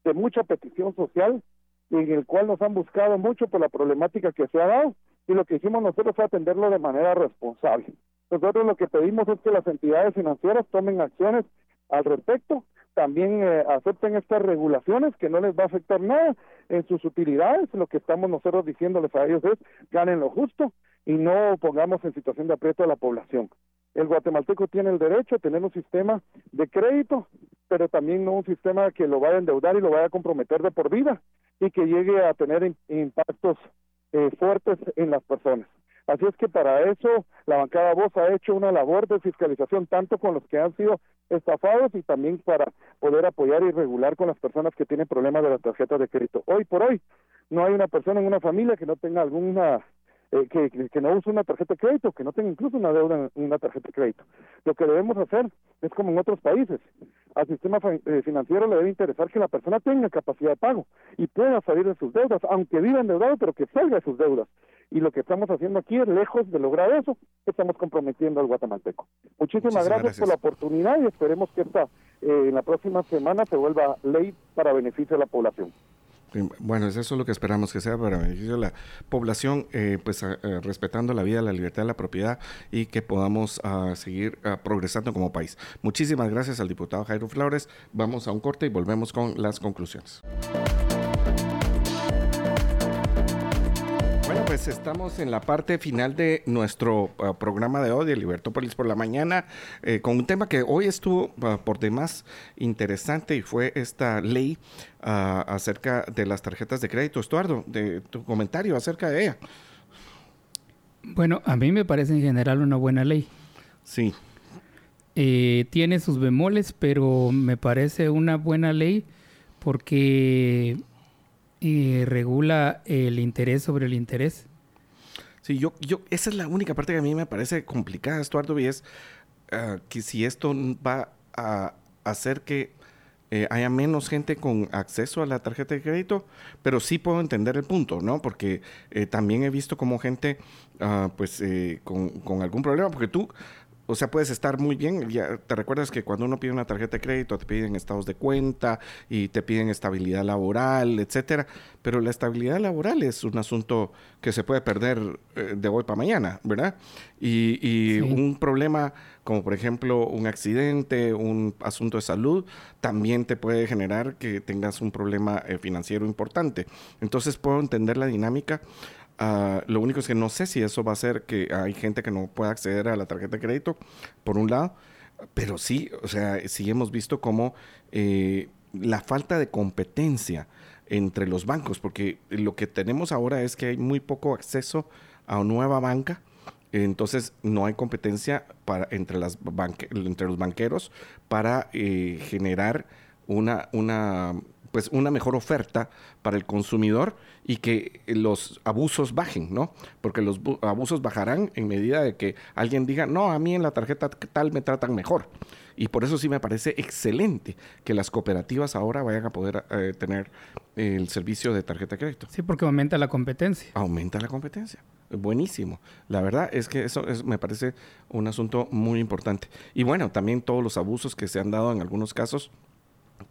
de mucha petición social, en el cual nos han buscado mucho por la problemática que se ha dado. Y lo que hicimos nosotros fue atenderlo de manera responsable. Nosotros lo que pedimos es que las entidades financieras tomen acciones al respecto, también eh, acepten estas regulaciones que no les va a afectar nada en sus utilidades. Lo que estamos nosotros diciéndoles a ellos es ganen lo justo y no pongamos en situación de aprieto a la población. El guatemalteco tiene el derecho a tener un sistema de crédito, pero también no un sistema que lo vaya a endeudar y lo vaya a comprometer de por vida y que llegue a tener impactos eh, fuertes en las personas. Así es que para eso la bancada Voz ha hecho una labor de fiscalización tanto con los que han sido estafados y también para poder apoyar y regular con las personas que tienen problemas de las tarjetas de crédito. Hoy por hoy no hay una persona en una familia que no tenga alguna eh, que, que, no use una tarjeta de crédito, que no tenga incluso una deuda en una tarjeta de crédito. Lo que debemos hacer es como en otros países. Al sistema eh, financiero le debe interesar que la persona tenga capacidad de pago y pueda salir de sus deudas, aunque viva endeudado, pero que salga de sus deudas. Y lo que estamos haciendo aquí es lejos de lograr eso, estamos comprometiendo al guatemalteco. Muchísimas, gracias, por la oportunidad y esperemos que esta eh, en la próxima semana se vuelva ley para beneficio de la población.
Bueno, eso es lo que esperamos que sea para beneficio de la población, eh, pues eh, respetando la vida, la libertad la propiedad y que podamos ah, seguir ah, progresando como país. Muchísimas gracias al diputado Jairo Flores. Vamos a un corte y volvemos con las conclusiones. Pues estamos en la parte final de nuestro ah, programa de hoy de Libertópolis por la mañana eh, con un tema que hoy estuvo ah, por demás interesante y fue esta ley ah, acerca de las tarjetas de crédito. Estuardo, de tu comentario acerca de ella.
Bueno, a mí me parece en general una buena ley.
Sí.
Eh, tiene sus bemoles, pero me parece una buena ley porque y regula el interés sobre el interés.
Sí, yo, yo, esa es la única parte que a mí me parece complicada, Estuardo, y es ah, que si esto va a hacer que eh, haya menos gente con acceso a la tarjeta de crédito, pero sí puedo entender el punto, ¿no? Porque eh, también he visto como gente, ah, pues, eh, con, con, algún problema, porque tú, o sea, puedes estar muy bien. Ya te recuerdas que cuando uno pide una tarjeta de crédito te piden estados de cuenta y te piden estabilidad laboral, etcétera. Pero la estabilidad laboral es un asunto que se puede perder eh, de hoy para mañana, ¿verdad? Y, un problema como por ejemplo un accidente, un asunto de salud, también te puede generar que tengas un problema eh, financiero importante. Entonces puedo entender la dinámica Ah, lo único es que no sé si eso va a hacer que hay gente que no pueda acceder a la tarjeta de crédito, por un lado, pero sí, o sea, sí hemos visto como eh, la falta de competencia entre los bancos, porque lo que tenemos ahora es que hay muy poco acceso a nueva banca, entonces no hay competencia para, entre, las entre los banqueros para eh, generar una, una pues una mejor oferta para el consumidor y que los abusos bajen, ¿no? Porque los abusos bajarán en medida de que alguien diga, no, a mí en la tarjeta tal me tratan mejor. Y por eso sí me parece excelente que las cooperativas ahora vayan a poder eh, tener el servicio de tarjeta de crédito.
Sí, porque aumenta la competencia.
Aumenta la competencia. Buenísimo. La verdad es que eso me parece un asunto muy importante. Y bueno, también todos los abusos que se han dado en algunos casos,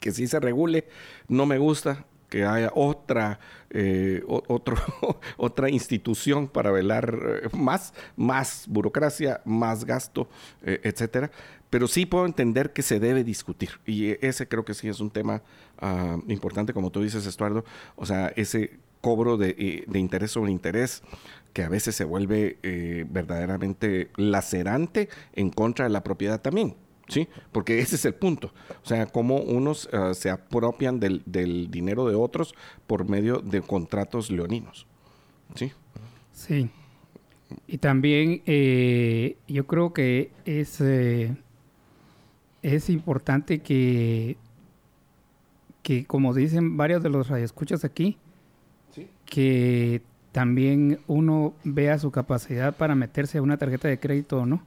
que sí se regule, no me gusta que haya otra, eh, otro, otra institución para velar eh, más, más burocracia, más gasto, eh, etcétera. Pero sí puedo entender que se debe discutir. Y ese creo que sí es un tema ah, importante, como tú dices, Estuardo. O sea, ese cobro de, de interés sobre interés que a veces se vuelve verdaderamente lacerante en contra de la propiedad también. ¿Sí? Porque ese es el punto. O sea, cómo unos ah, se apropian del, dinero de otros por medio de contratos leoninos, ¿sí?
Sí. Y también eh, yo creo que es, eh, es importante que, que, como dicen varios de los radioescuchas aquí, que también uno vea su capacidad para meterse a una tarjeta de crédito o no.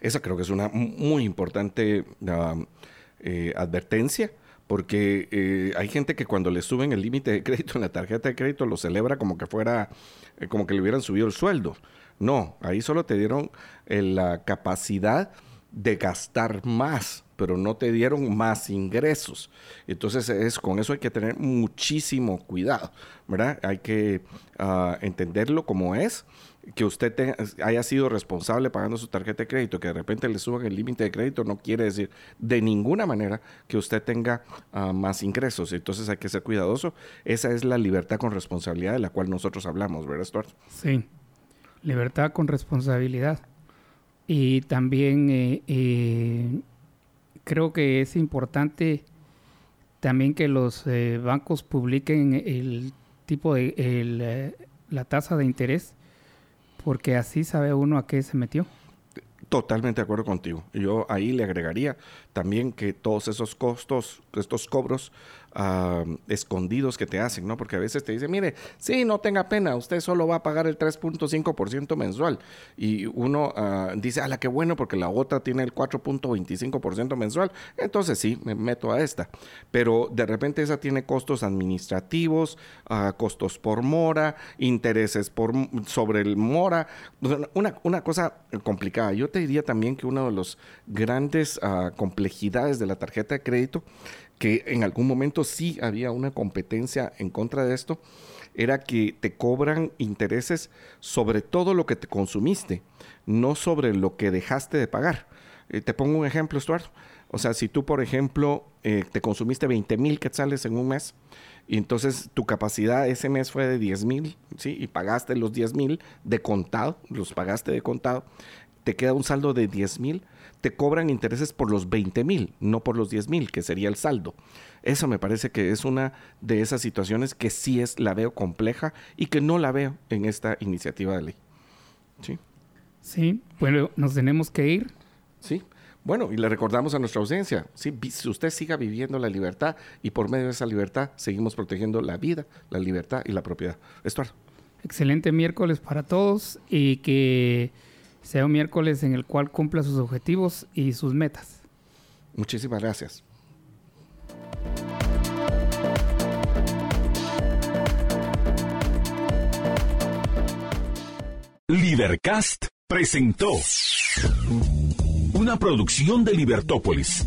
Esa creo que es una muy importante eh, advertencia porque eh, hay gente que cuando le suben el límite de crédito en la tarjeta de crédito lo celebra como que fuera, eh, como que le hubieran subido el sueldo. No, ahí solo te dieron la capacidad de gastar más, pero no te dieron más ingresos. Entonces es con eso hay que tener muchísimo cuidado, ¿verdad? Hay que ah, entenderlo como es que usted haya sido responsable pagando su tarjeta de crédito, que de repente le suban el límite de crédito, no quiere decir de ninguna manera que usted tenga ah, más ingresos. Entonces hay que ser cuidadoso. Esa es la libertad con responsabilidad de la cual nosotros hablamos, ¿verdad, Stuart?
Sí, libertad con responsabilidad. Y también eh, eh, creo que es importante también que los eh, bancos publiquen el tipo de la tasa de interés porque así sabe uno a qué se metió.
Totalmente de acuerdo contigo. Yo ahí le agregaría también que todos esos costos, estos cobros escondidos que te hacen, ¿no? Porque a veces te dicen, mire, sí, no tenga pena, usted solo va a pagar el 3.5% mensual. Y uno uh, dice, la qué bueno, porque la otra tiene el 4.25% mensual. Entonces sí, me meto a esta. Pero de repente esa tiene costos administrativos, ah, costos por mora, intereses por, sobre el mora. Una, una cosa complicada. Yo te diría también que una de las grandes uh, complejidades de la tarjeta de crédito que en algún momento sí había una competencia en contra de esto, era que te cobran intereses sobre todo lo que te consumiste, no sobre lo que dejaste de pagar. Eh, te pongo un ejemplo, Stuart. O sea, si tú, por ejemplo, eh, te consumiste 20 mil quetzales en un mes, y entonces tu capacidad ese mes fue de 10 mil, ¿sí? Y pagaste los 10 mil de contado, los pagaste de contado, te queda un saldo de 10 mil, te cobran intereses por los 20 mil, no por los 10 mil, que sería el saldo. Eso me parece que es una de esas situaciones que sí es, la veo compleja y que no la veo en esta iniciativa de ley. Sí.
Sí, bueno, nos tenemos que ir.
Sí. Bueno, y le recordamos a nuestra ausencia, si usted siga viviendo la libertad y por medio de esa libertad seguimos protegiendo la vida, la libertad y la propiedad. Estuardo.
Excelente miércoles para todos y que sea un miércoles en el cual cumpla sus objetivos y sus metas.
Muchísimas gracias.
Libercast presentó una producción de Libertópolis.